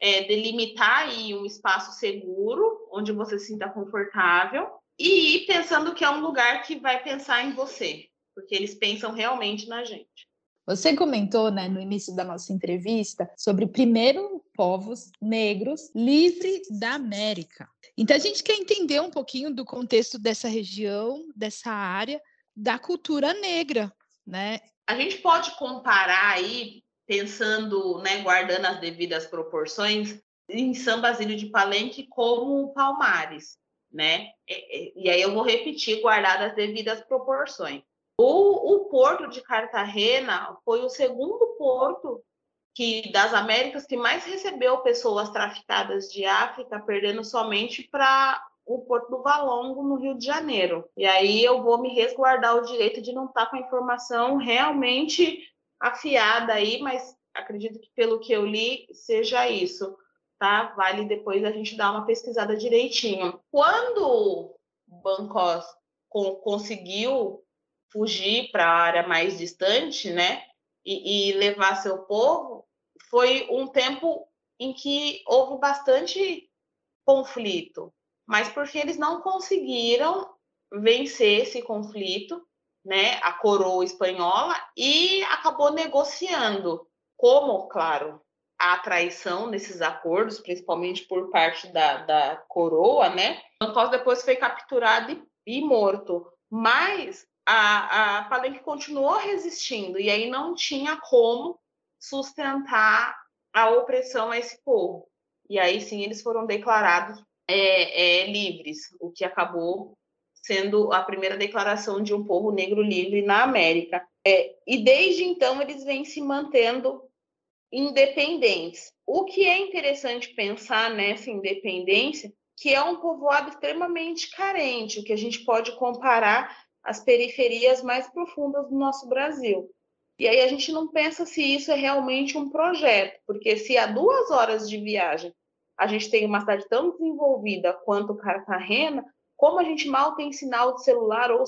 é, delimitar aí um espaço seguro onde você se sinta confortável e ir pensando que é um lugar que vai pensar em você, porque eles pensam realmente na gente. Você comentou, né, no início da nossa entrevista, sobre primeiro povos negros livre da América. Então a gente quer entender um pouquinho do contexto dessa região, dessa área, da cultura negra, né? A gente pode comparar aí, pensando, né, guardando as devidas proporções, em São Basílio de Palenque como Palmares, né? E, e aí eu vou repetir, guardar as devidas proporções. O, o porto de Cartagena foi o segundo porto que das Américas que mais recebeu pessoas traficadas de África, perdendo somente para o Porto do Valongo, no Rio de Janeiro. E aí eu vou me resguardar o direito de não estar tá com a informação realmente afiada aí, mas acredito que pelo que eu li seja isso, tá? Vale depois a gente dar uma pesquisada direitinho. Quando Bancos conseguiu fugir para a área mais distante, né? E, e, levar seu povo, foi um tempo em que houve bastante conflito, mas porque eles não conseguiram vencer esse conflito, né? A coroa espanhola e acabou negociando, como, claro, a traição nesses acordos, principalmente por parte da, da coroa, né? Ancós depois foi capturado e, e morto, mas a, a continuou resistindo e aí não tinha como sustentar a opressão a esse povo. E aí sim eles foram declarados é, é, livres, o que acabou sendo a primeira declaração de um povo negro livre na América. É, e desde então eles vêm se mantendo independentes. O que é interessante pensar nessa independência, que é um povoado extremamente carente, o que a gente pode comparar as periferias mais profundas do nosso Brasil. E aí a gente não pensa se isso é realmente um projeto, porque se a duas horas de viagem a gente tem uma cidade tão desenvolvida quanto Cartagena, como a gente mal tem sinal de celular ou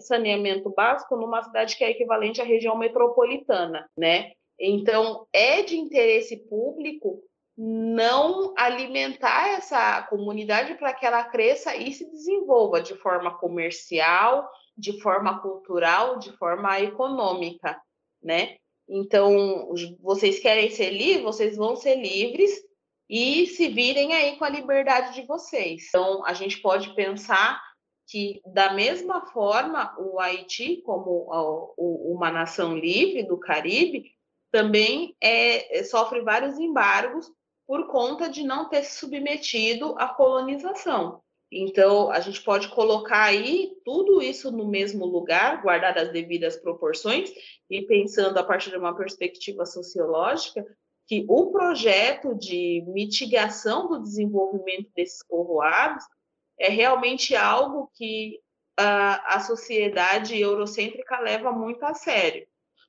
saneamento básico numa cidade que é equivalente à região metropolitana, né? Então, é de interesse público não alimentar essa comunidade para que ela cresça e se desenvolva de forma comercial, de forma cultural, de forma econômica, né? Então, vocês querem ser livres, vocês vão ser livres e se virem aí com a liberdade de vocês. Então, a gente pode pensar que, da mesma forma, o Haiti, como uma nação livre do Caribe, também é, sofre vários embargos por conta de não ter se submetido à colonização. Então, a gente pode colocar aí tudo isso no mesmo lugar, guardar as devidas proporções, e pensando a partir de uma perspectiva sociológica, que o projeto de mitigação do desenvolvimento desses povoados é realmente algo que a, a sociedade eurocêntrica leva muito a sério.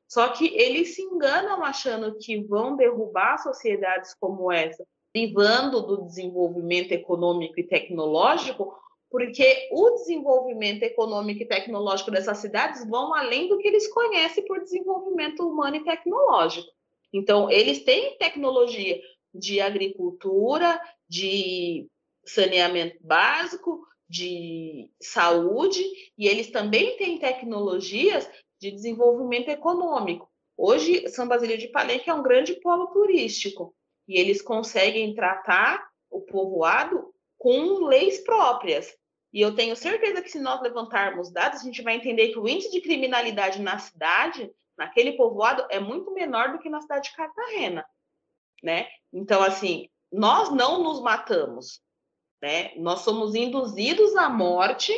Só que eles se enganam achando que vão derrubar sociedades como essa, privando do desenvolvimento econômico e tecnológico, porque o desenvolvimento econômico e tecnológico dessas cidades vão além do que eles conhecem por desenvolvimento humano e tecnológico. Então, eles têm tecnologia de agricultura, de saneamento básico, de saúde, e eles também têm tecnologias de desenvolvimento econômico. Hoje, São Basílio de Palenque é um grande polo turístico e eles conseguem tratar o povoado com leis próprias. E eu tenho certeza que se nós levantarmos dados, a gente vai entender que o índice de criminalidade na cidade, naquele povoado, é muito menor do que na cidade de Cartagena, né? Então, assim, nós não nos matamos, né? Nós somos induzidos à morte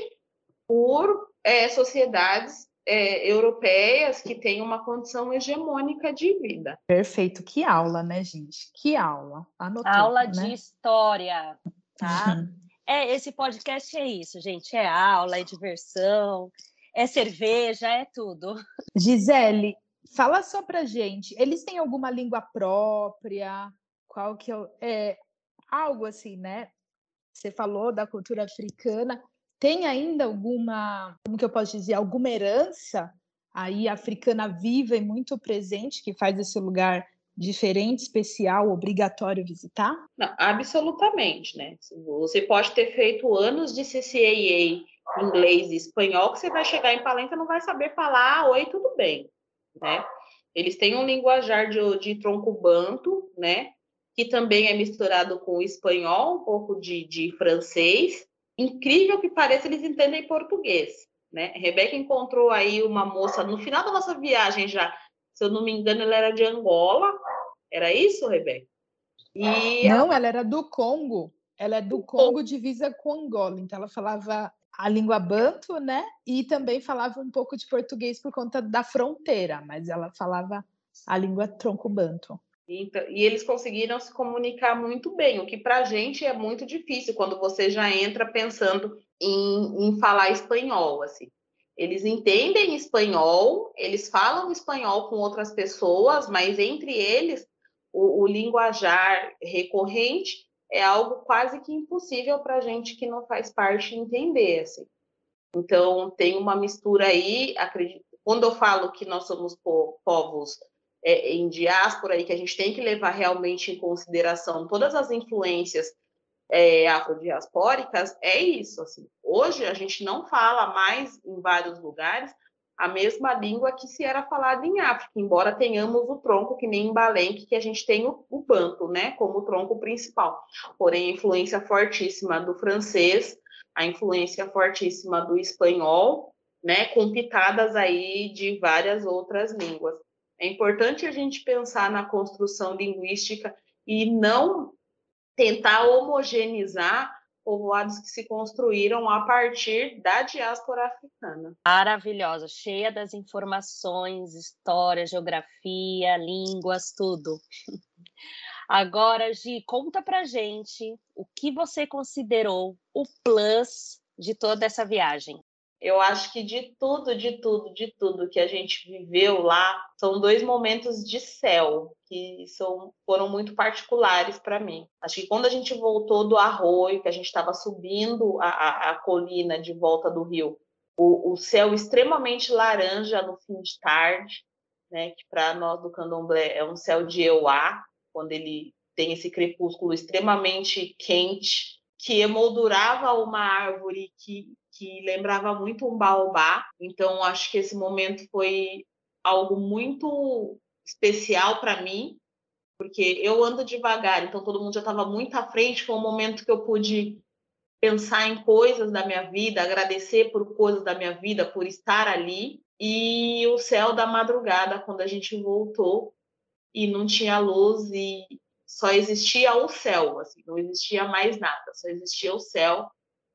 por é, sociedades é, europeias que têm uma condição hegemônica de vida. Perfeito, que aula, né, gente? Que aula. Anotou, aula né? de história, tá? Uhum. É, esse podcast é isso, gente. É aula, é diversão, é cerveja, é tudo. Gisele, Fala só pra gente, eles têm alguma língua própria? Qual que é, é algo assim, né? Você falou da cultura africana. Tem ainda alguma, como que eu posso dizer, alguma herança aí africana viva e muito presente que faz esse lugar diferente, especial, obrigatório visitar? Não, absolutamente, né? Você pode ter feito anos de CCAA inglês e espanhol, que você vai chegar em Palenque e não vai saber falar "Ah, oi, tudo bem, né? Eles têm um linguajar de, de tronco banto, né? Que também é misturado com espanhol, um pouco de, de francês. Incrível que pareça, eles entendem português, né? Rebeca encontrou aí uma moça no final da nossa viagem já, se eu não me engano, ela era de Angola. Era isso, Rebeca? E Não, ela era do Congo. Ela é do Congo, divisa com Angola. Então, ela falava a língua banto, né? E também falava um pouco de português por conta da fronteira, mas ela falava a língua tronco banto. Então, e eles conseguiram se comunicar muito bem, o que para a gente é muito difícil quando você já entra pensando em, em falar espanhol, assim. Eles entendem espanhol, eles falam espanhol com outras pessoas, mas entre eles o, o linguajar recorrente é algo quase que impossível para a gente que não faz parte entender, assim. Então tem uma mistura aí, acredito. Quando eu falo que nós somos po- povos é, em diáspora e que a gente tem que levar realmente em consideração todas as influências é, afrodiaspóricas, é isso. Assim. Hoje a gente não fala mais em vários lugares a mesma língua que se era falada em África, embora tenhamos o tronco, que nem em Balenque, que a gente tem o, o banto, né, como tronco principal. Porém, a influência fortíssima do francês, a influência fortíssima do espanhol, né, com pitadas aí de várias outras línguas. É importante a gente pensar na construção linguística e não tentar homogeneizar povoados que se construíram a partir da diáspora africana. Maravilhosa, cheia das informações, história, geografia, línguas, tudo. Agora, Gi, conta pra gente o que você considerou o plus de toda essa viagem. Eu acho que de tudo, de tudo, de tudo que a gente viveu lá, são dois momentos de céu que são, foram muito particulares para mim. Acho que quando a gente voltou do arroio, que a gente estava subindo a, a, a, colina de volta do rio, o, o, céu extremamente laranja no fim de tarde, né, que para nós do candomblé é um céu de euá, quando ele tem esse crepúsculo extremamente quente, que emoldurava uma árvore que que lembrava muito um baobá. Então, acho que esse momento foi algo muito especial para mim, porque eu ando devagar, então todo mundo já estava muito à frente. Foi um momento que eu pude pensar em coisas da minha vida, agradecer por coisas da minha vida, por estar ali. E o céu da madrugada, quando a gente voltou e não tinha luz e só existia o céu, assim, não existia mais nada, só existia o céu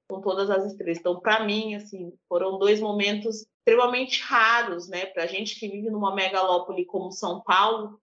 com todas as estrelas. Então, para mim, assim, foram dois momentos extremamente raros, né? Para a gente que vive numa megalópole como São Paulo,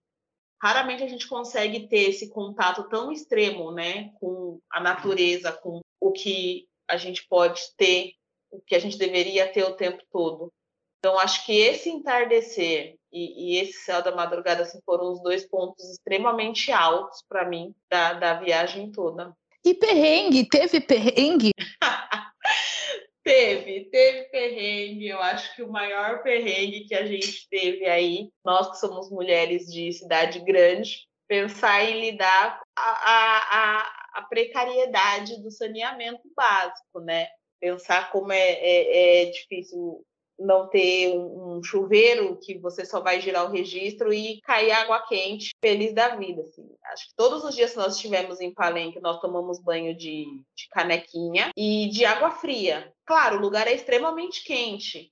raramente a gente consegue ter esse contato tão extremo, né, com a natureza, com o que a gente pode ter, o que a gente deveria ter o tempo todo. Então, acho que esse entardecer e, e esse céu da madrugada assim, foram os dois pontos extremamente altos para mim da, da viagem toda. E perrengue? Teve perrengue? *laughs* teve, teve perrengue. Eu acho que o maior perrengue que a gente teve aí, nós que somos mulheres de cidade grande, pensar em lidar a, a, a, precariedade do saneamento básico, né? Pensar como é, é, é difícil não ter um, chuveiro que você só vai girar o registro e cair água quente, feliz da vida. Assim. Acho que todos os dias que nós estivemos em Palenque, nós tomamos banho de, de canequinha e de água fria. Claro, o lugar é extremamente quente,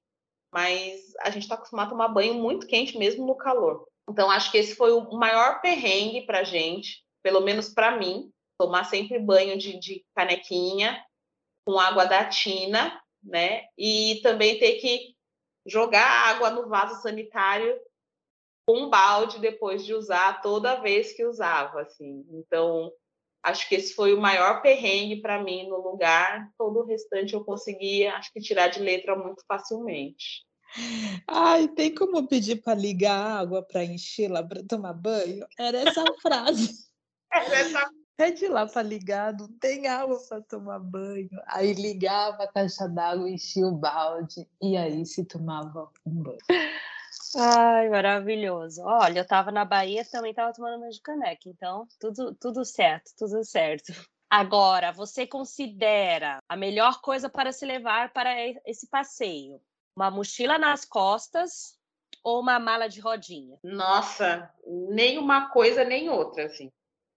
mas a gente está acostumado a tomar banho muito quente mesmo no calor. Então, acho que esse foi o maior perrengue para gente, pelo menos para mim, tomar sempre banho de, de canequinha com água da tina, né? E também ter que jogar água no vaso sanitário com um balde depois de usar toda vez que usava, assim. Então, acho que esse foi o maior perrengue para mim no lugar. Todo o restante eu conseguia, acho que tirar de letra muito facilmente. Ai, tem como pedir para ligar a água para encher lá para tomar banho? Era essa a frase. *laughs* Essa Pede lá para ligar, não tem água para tomar banho. Aí ligava a caixa d'água, enchia o balde e aí se tomava um banho. Ai, maravilhoso. Olha, eu estava na Bahia também estava tomando banho de caneca, então tudo, tudo certo, tudo certo. Agora, você considera a melhor coisa para se levar para esse passeio? Uma mochila nas costas ou uma mala de rodinha? Nossa, nem uma coisa nem outra, assim.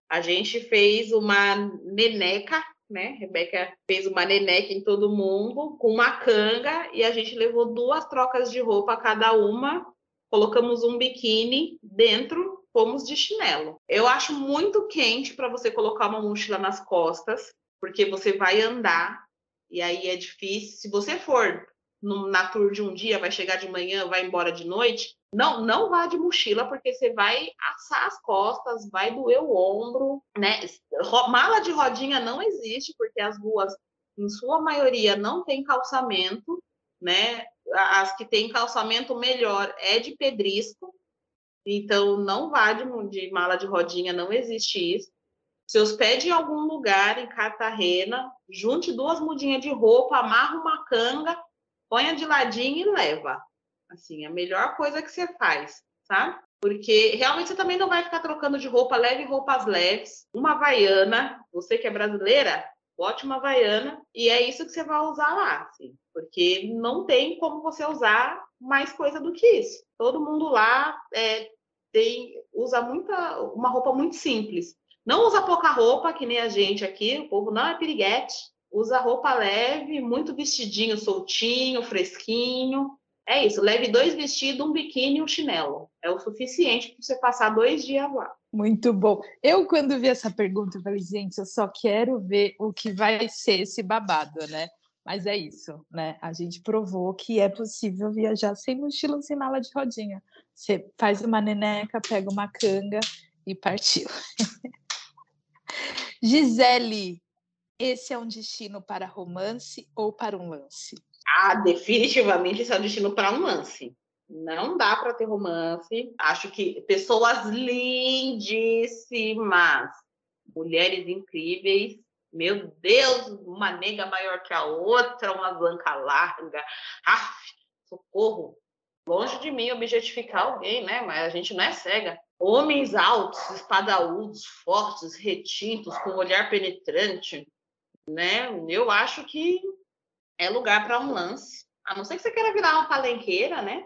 A gente fez uma neneca, né? Rebeca fez uma neneca em todo mundo, com uma canga, e a gente levou duas trocas de roupa cada uma, colocamos um biquíni dentro, fomos de chinelo. Eu acho muito quente para você colocar uma mochila nas costas, porque você vai andar, e aí é difícil. Se você for na tour de um dia, vai chegar de manhã, vai embora de noite, não, não vá de mochila, porque você vai assar as costas, vai doer o ombro, né? Mala de rodinha não existe, porque as ruas, em sua maioria, não tem calçamento, né? As que têm calçamento melhor é de pedrisco, então não vá de, de mala de rodinha, não existe isso. Se hospede em algum lugar em Cartagena, junte duas mudinhas de roupa, amarra uma canga, ponha de ladinho e leva. Assim, a melhor coisa que você faz, sabe? Porque realmente você também não vai ficar trocando de roupa, leve roupas leves, uma havaiana, você que é brasileira, bote uma havaiana, e é isso que você vai usar lá, assim, porque não tem como você usar mais coisa do que isso. Todo mundo lá é, tem, usa muita, uma roupa muito simples. Não usa pouca roupa, que nem a gente aqui, o povo não é piriguete, usa roupa leve, muito vestidinho soltinho, fresquinho. É isso, leve dois vestidos, um biquíni e um chinelo. É o suficiente para você passar dois dias lá. Muito bom. Eu, quando vi essa pergunta, falei, gente, eu só quero ver o que vai ser esse babado, né? Mas é isso, né? A gente provou que é possível viajar sem mochila, sem mala de rodinha. Você faz uma neneca, pega uma canga e partiu. *laughs* Gisele, esse é um destino para romance ou para um lance? Ah, definitivamente esse é o destino para um lance. Não dá para ter romance. Acho que pessoas lindíssimas, mulheres incríveis. Meu Deus, uma nega maior que a outra, uma blanca larga. Aff, socorro. Longe de mim objetificar alguém, né? Mas a gente não é cega. Homens altos, espadaúdos, fortes, retintos, com olhar penetrante, né? Eu acho que é lugar para um lance. A não ser que você queira virar uma palenqueira, né?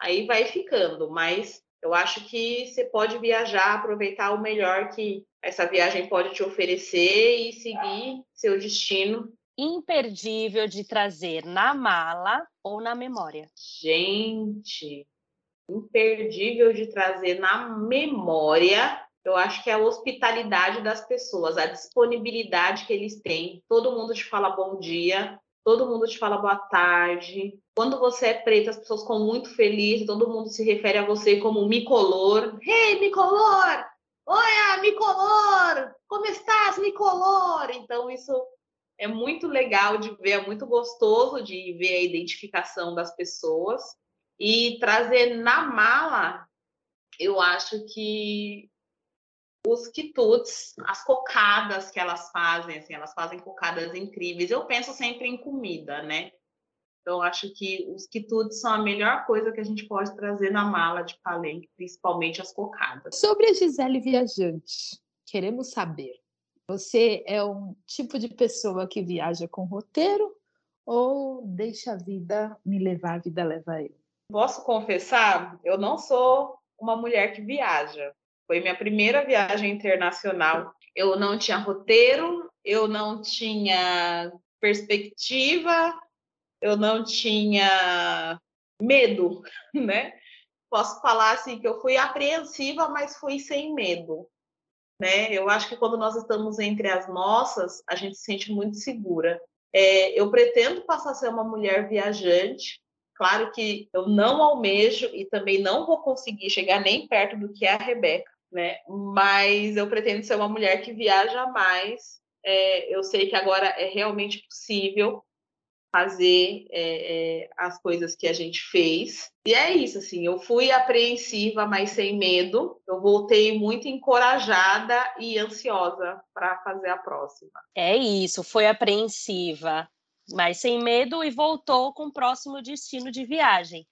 Aí vai ficando, mas eu acho que você pode viajar, aproveitar o melhor que essa viagem pode te oferecer e seguir seu destino. Imperdível de trazer na mala ou na memória? Gente, imperdível de trazer na memória. Eu acho que é a hospitalidade das pessoas, a disponibilidade que eles têm. Todo mundo te fala bom dia, todo mundo te fala boa tarde. Quando você é preta, as pessoas ficam muito felizes, todo mundo se refere a você como micolor. Hey, micolor! Oi, micolor! Como estás, micolor? Então, isso é muito legal de ver, é muito gostoso de ver a identificação das pessoas. E trazer na mala, eu acho que os quitutes, as cocadas que elas fazem, assim, elas fazem cocadas incríveis. Eu penso sempre em comida, né? Então, acho que os quitutes são a melhor coisa que a gente pode trazer na mala de palenque, principalmente as cocadas. Sobre a Gisele Viajante, queremos saber. Você é um tipo de pessoa que viaja com roteiro ou deixa a vida me levar, a vida leva eu? Posso confessar, eu não sou uma mulher que viaja. Foi minha primeira viagem internacional. Eu não tinha roteiro, eu não tinha perspectiva, eu não tinha medo, *laughs* né? Posso falar assim que eu fui apreensiva, mas fui sem medo, né? Eu acho que quando nós estamos entre as nossas, a gente se sente muito segura. É, eu pretendo passar a ser uma mulher viajante. Claro que eu não almejo e também não vou conseguir chegar nem perto do que é a Rebeca, né? Mas eu pretendo ser uma mulher que viaja mais. É, eu sei que agora é realmente possível fazer é, é, as coisas que a gente fez. E é isso, assim, eu fui apreensiva, mas sem medo. Eu voltei muito encorajada e ansiosa para fazer a próxima. É isso, foi apreensiva, mas sem medo e voltou com o próximo destino de viagem.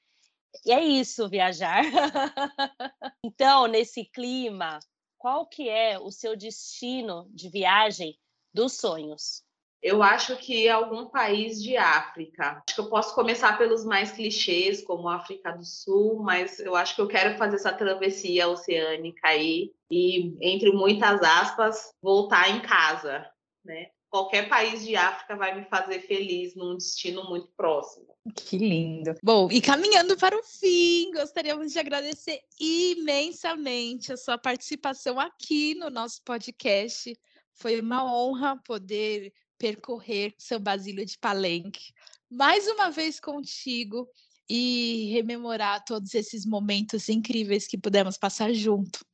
E é isso, viajar. *laughs* então, nesse clima, qual que é o seu destino de viagem dos sonhos? Eu acho que é algum país de África. Acho que eu posso começar pelos mais clichês, como África do Sul, mas eu acho que eu quero fazer essa travessia oceânica aí e, entre muitas aspas, voltar em casa, né? Qualquer país de África vai me fazer feliz num destino muito próximo. Que lindo. Bom, e caminhando para o fim, gostaríamos de agradecer imensamente a sua participação aqui no nosso podcast. Foi uma honra poder percorrer São Basílio de Palenque mais uma vez contigo e rememorar todos esses momentos incríveis que pudemos passar junto,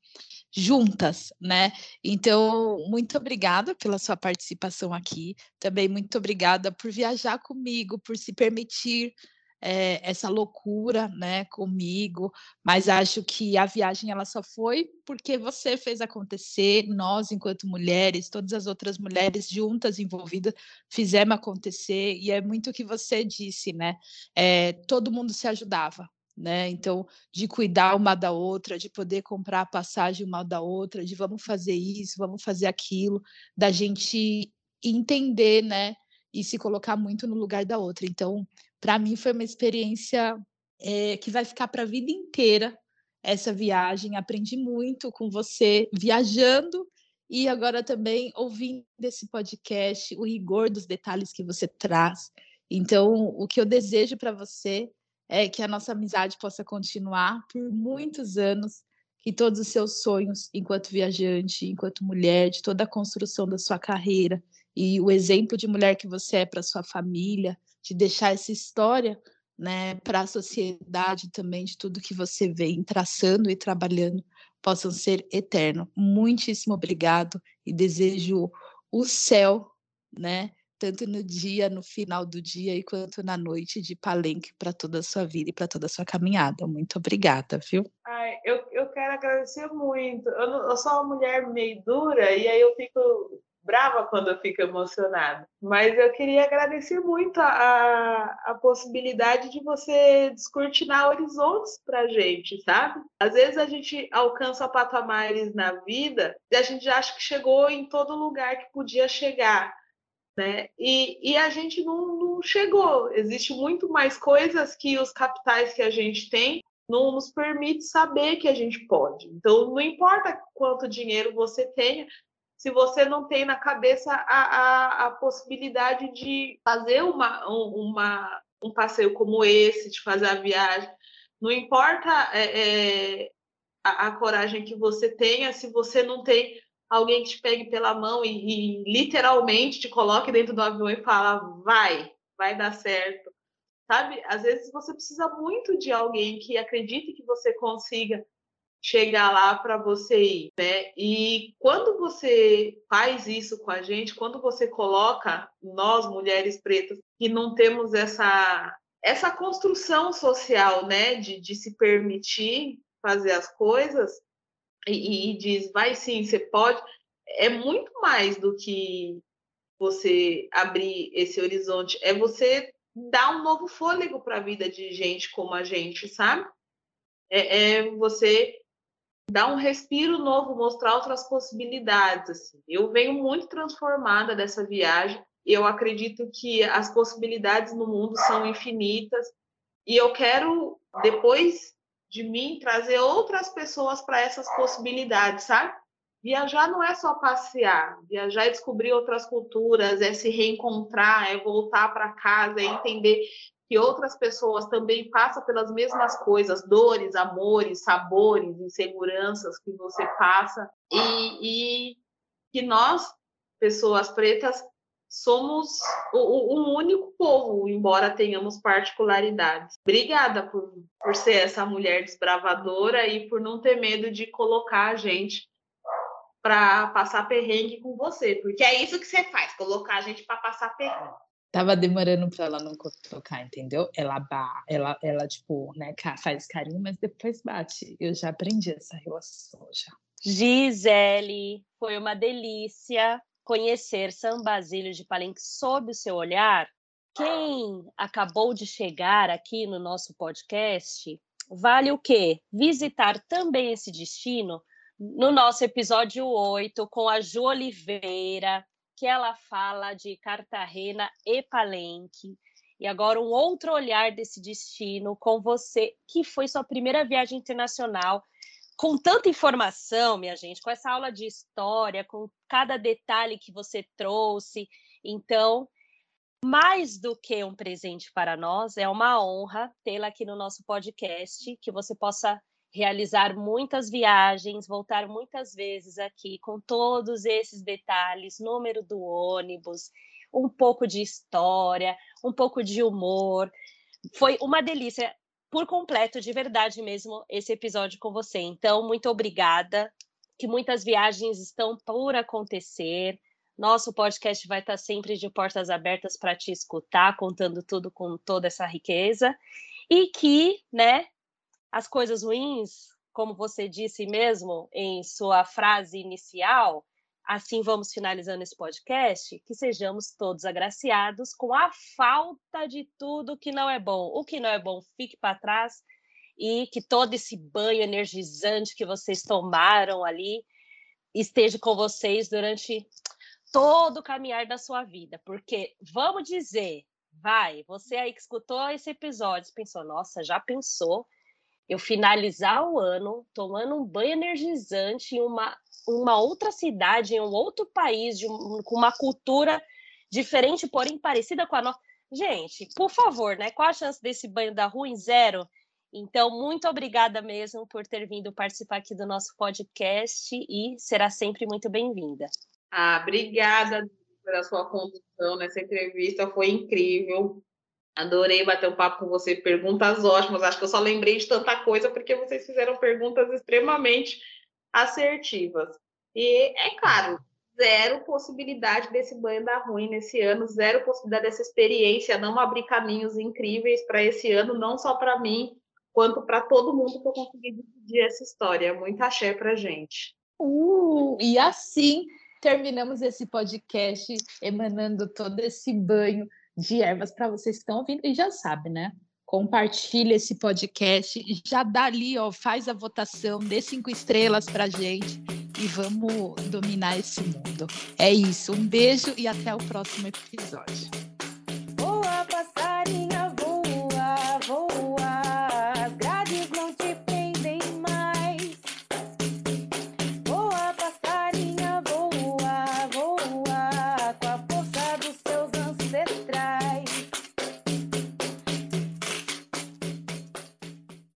juntas, né? Então, muito obrigada pela sua participação aqui. Também muito obrigada por viajar comigo, por se permitir é, essa loucura, né, comigo, mas acho que a viagem ela só foi porque você fez acontecer, nós enquanto mulheres, todas as outras mulheres juntas envolvidas fizemos acontecer e é muito o que você disse, né? É, todo mundo se ajudava, né? Então, de cuidar uma da outra, de poder comprar a passagem uma da outra, de vamos fazer isso, vamos fazer aquilo, da gente entender, né? E se colocar muito no lugar da outra. Então, para mim foi uma experiência é, que vai ficar para a vida inteira essa viagem. Aprendi muito com você viajando e agora também ouvindo esse podcast, o rigor dos detalhes que você traz. Então, o que eu desejo para você é que a nossa amizade possa continuar por muitos anos, que todos os seus sonhos, enquanto viajante, enquanto mulher, de toda a construção da sua carreira e o exemplo de mulher que você é para sua família, de deixar essa história né, para a sociedade também, de tudo que você vem traçando e trabalhando, possam ser eterno. Muitíssimo obrigado e desejo o céu, né? Tanto no dia, no final do dia, e quanto na noite de palenque para toda a sua vida e para toda a sua caminhada. Muito obrigada, viu? Ai, eu, eu quero agradecer muito. Eu, não, eu sou uma mulher meio dura e aí eu fico brava quando eu fico emocionada. Mas eu queria agradecer muito a, a, a possibilidade de você descortinar horizontes para gente, sabe? Às vezes a gente alcança patamares na vida e a gente acha que chegou em todo lugar que podia chegar. Né? E, e a gente não, não chegou. Existe muito mais coisas que os capitais que a gente tem não nos permite saber que a gente pode. Então, não importa quanto dinheiro você tenha, se você não tem na cabeça a, a, a possibilidade de fazer uma, uma, um passeio como esse, de fazer a viagem. Não importa é, é, a, a, coragem que você tenha, se você não tem alguém que te pegue pela mão e, e literalmente te coloque dentro do avião e fala, vai, vai dar certo. Sabe? Às vezes você precisa muito de alguém que acredite que você consiga chegar lá para você ir, né? E quando você faz isso com a gente, quando você coloca nós mulheres pretas que não temos essa essa construção social, né, de, de se permitir fazer as coisas e, e diz, vai sim, você pode, é muito mais do que você abrir esse horizonte, é você dar um novo fôlego para a vida de gente como a gente, sabe? É, é você dar um respiro novo, mostrar outras possibilidades. Assim. Eu venho muito transformada dessa viagem. Eu acredito que as possibilidades no mundo são infinitas e eu quero depois de mim trazer outras pessoas para essas possibilidades, sabe? Viajar não é só passear, viajar é descobrir outras culturas, é se reencontrar, é voltar para casa, é entender que outras pessoas também passam pelas mesmas coisas, dores, amores, sabores, inseguranças que você passa, e, e que nós, pessoas pretas, somos um único povo, embora tenhamos particularidades. Obrigada por, por ser essa mulher desbravadora e por não ter medo de colocar a gente para passar perrengue com você, porque é isso que você faz, colocar a gente para passar perrengue. Tava demorando para ela não tocar, entendeu? Ela, ela, ela tipo, né, faz carinho, mas depois bate. Eu já aprendi essa relação já. Gisele, foi uma delícia conhecer São Basílio de Palenque sob o seu olhar. Quem acabou de chegar aqui no nosso podcast, vale o quê? Visitar também esse destino no nosso episódio 8 com a Ju Oliveira, que ela fala de Cartagena e Palenque. E agora um outro olhar desse destino com você, que foi sua primeira viagem internacional, com tanta informação, minha gente, com essa aula de história, com cada detalhe que você trouxe. Então, mais do que um presente para nós, é uma honra tê-la aqui no nosso podcast, que você possa realizar muitas viagens, voltar muitas vezes aqui com todos esses detalhes, número do ônibus, um pouco de história, um pouco de humor. Foi uma delícia por completo, de verdade mesmo, esse episódio com você. Então, muito obrigada. Que muitas viagens estão por acontecer. Nosso podcast vai estar sempre de portas abertas para te escutar, contando tudo com toda essa riqueza. E que, né, as coisas ruins, como você disse mesmo em sua frase inicial, assim vamos finalizando esse podcast, que sejamos todos agraciados com a falta de tudo que não é bom. O que não é bom fique para trás e que todo esse banho energizante que vocês tomaram ali esteja com vocês durante todo o caminhar da sua vida, porque vamos dizer, vai, você aí que escutou esse episódio, pensou, nossa, já pensou eu finalizar o ano tomando um banho energizante em uma, uma outra cidade, em um outro país, um, com uma cultura diferente, porém parecida com a nossa. Gente, por favor, né? Qual a chance desse banho dar ruim? Zero. Então, muito obrigada mesmo por ter vindo participar aqui do nosso podcast e será sempre muito bem-vinda. Ah, obrigada pela sua condução nessa entrevista, foi incrível. Adorei bater um papo com você, perguntas ótimas. Acho que eu só lembrei de tanta coisa porque vocês fizeram perguntas extremamente assertivas. E é claro, zero possibilidade desse banho dar ruim nesse ano, zero possibilidade dessa experiência não abrir caminhos incríveis para esse ano, não só para mim, quanto para todo mundo que eu consegui dividir essa história. Muito axé para gente. Uh, e assim terminamos esse podcast emanando todo esse banho de ervas para vocês que estão ouvindo. E já sabe, né? Compartilha esse podcast, já dá ali, ó, faz a votação, dê cinco estrelas para gente e vamos dominar esse mundo. É isso, um beijo e até o próximo episódio.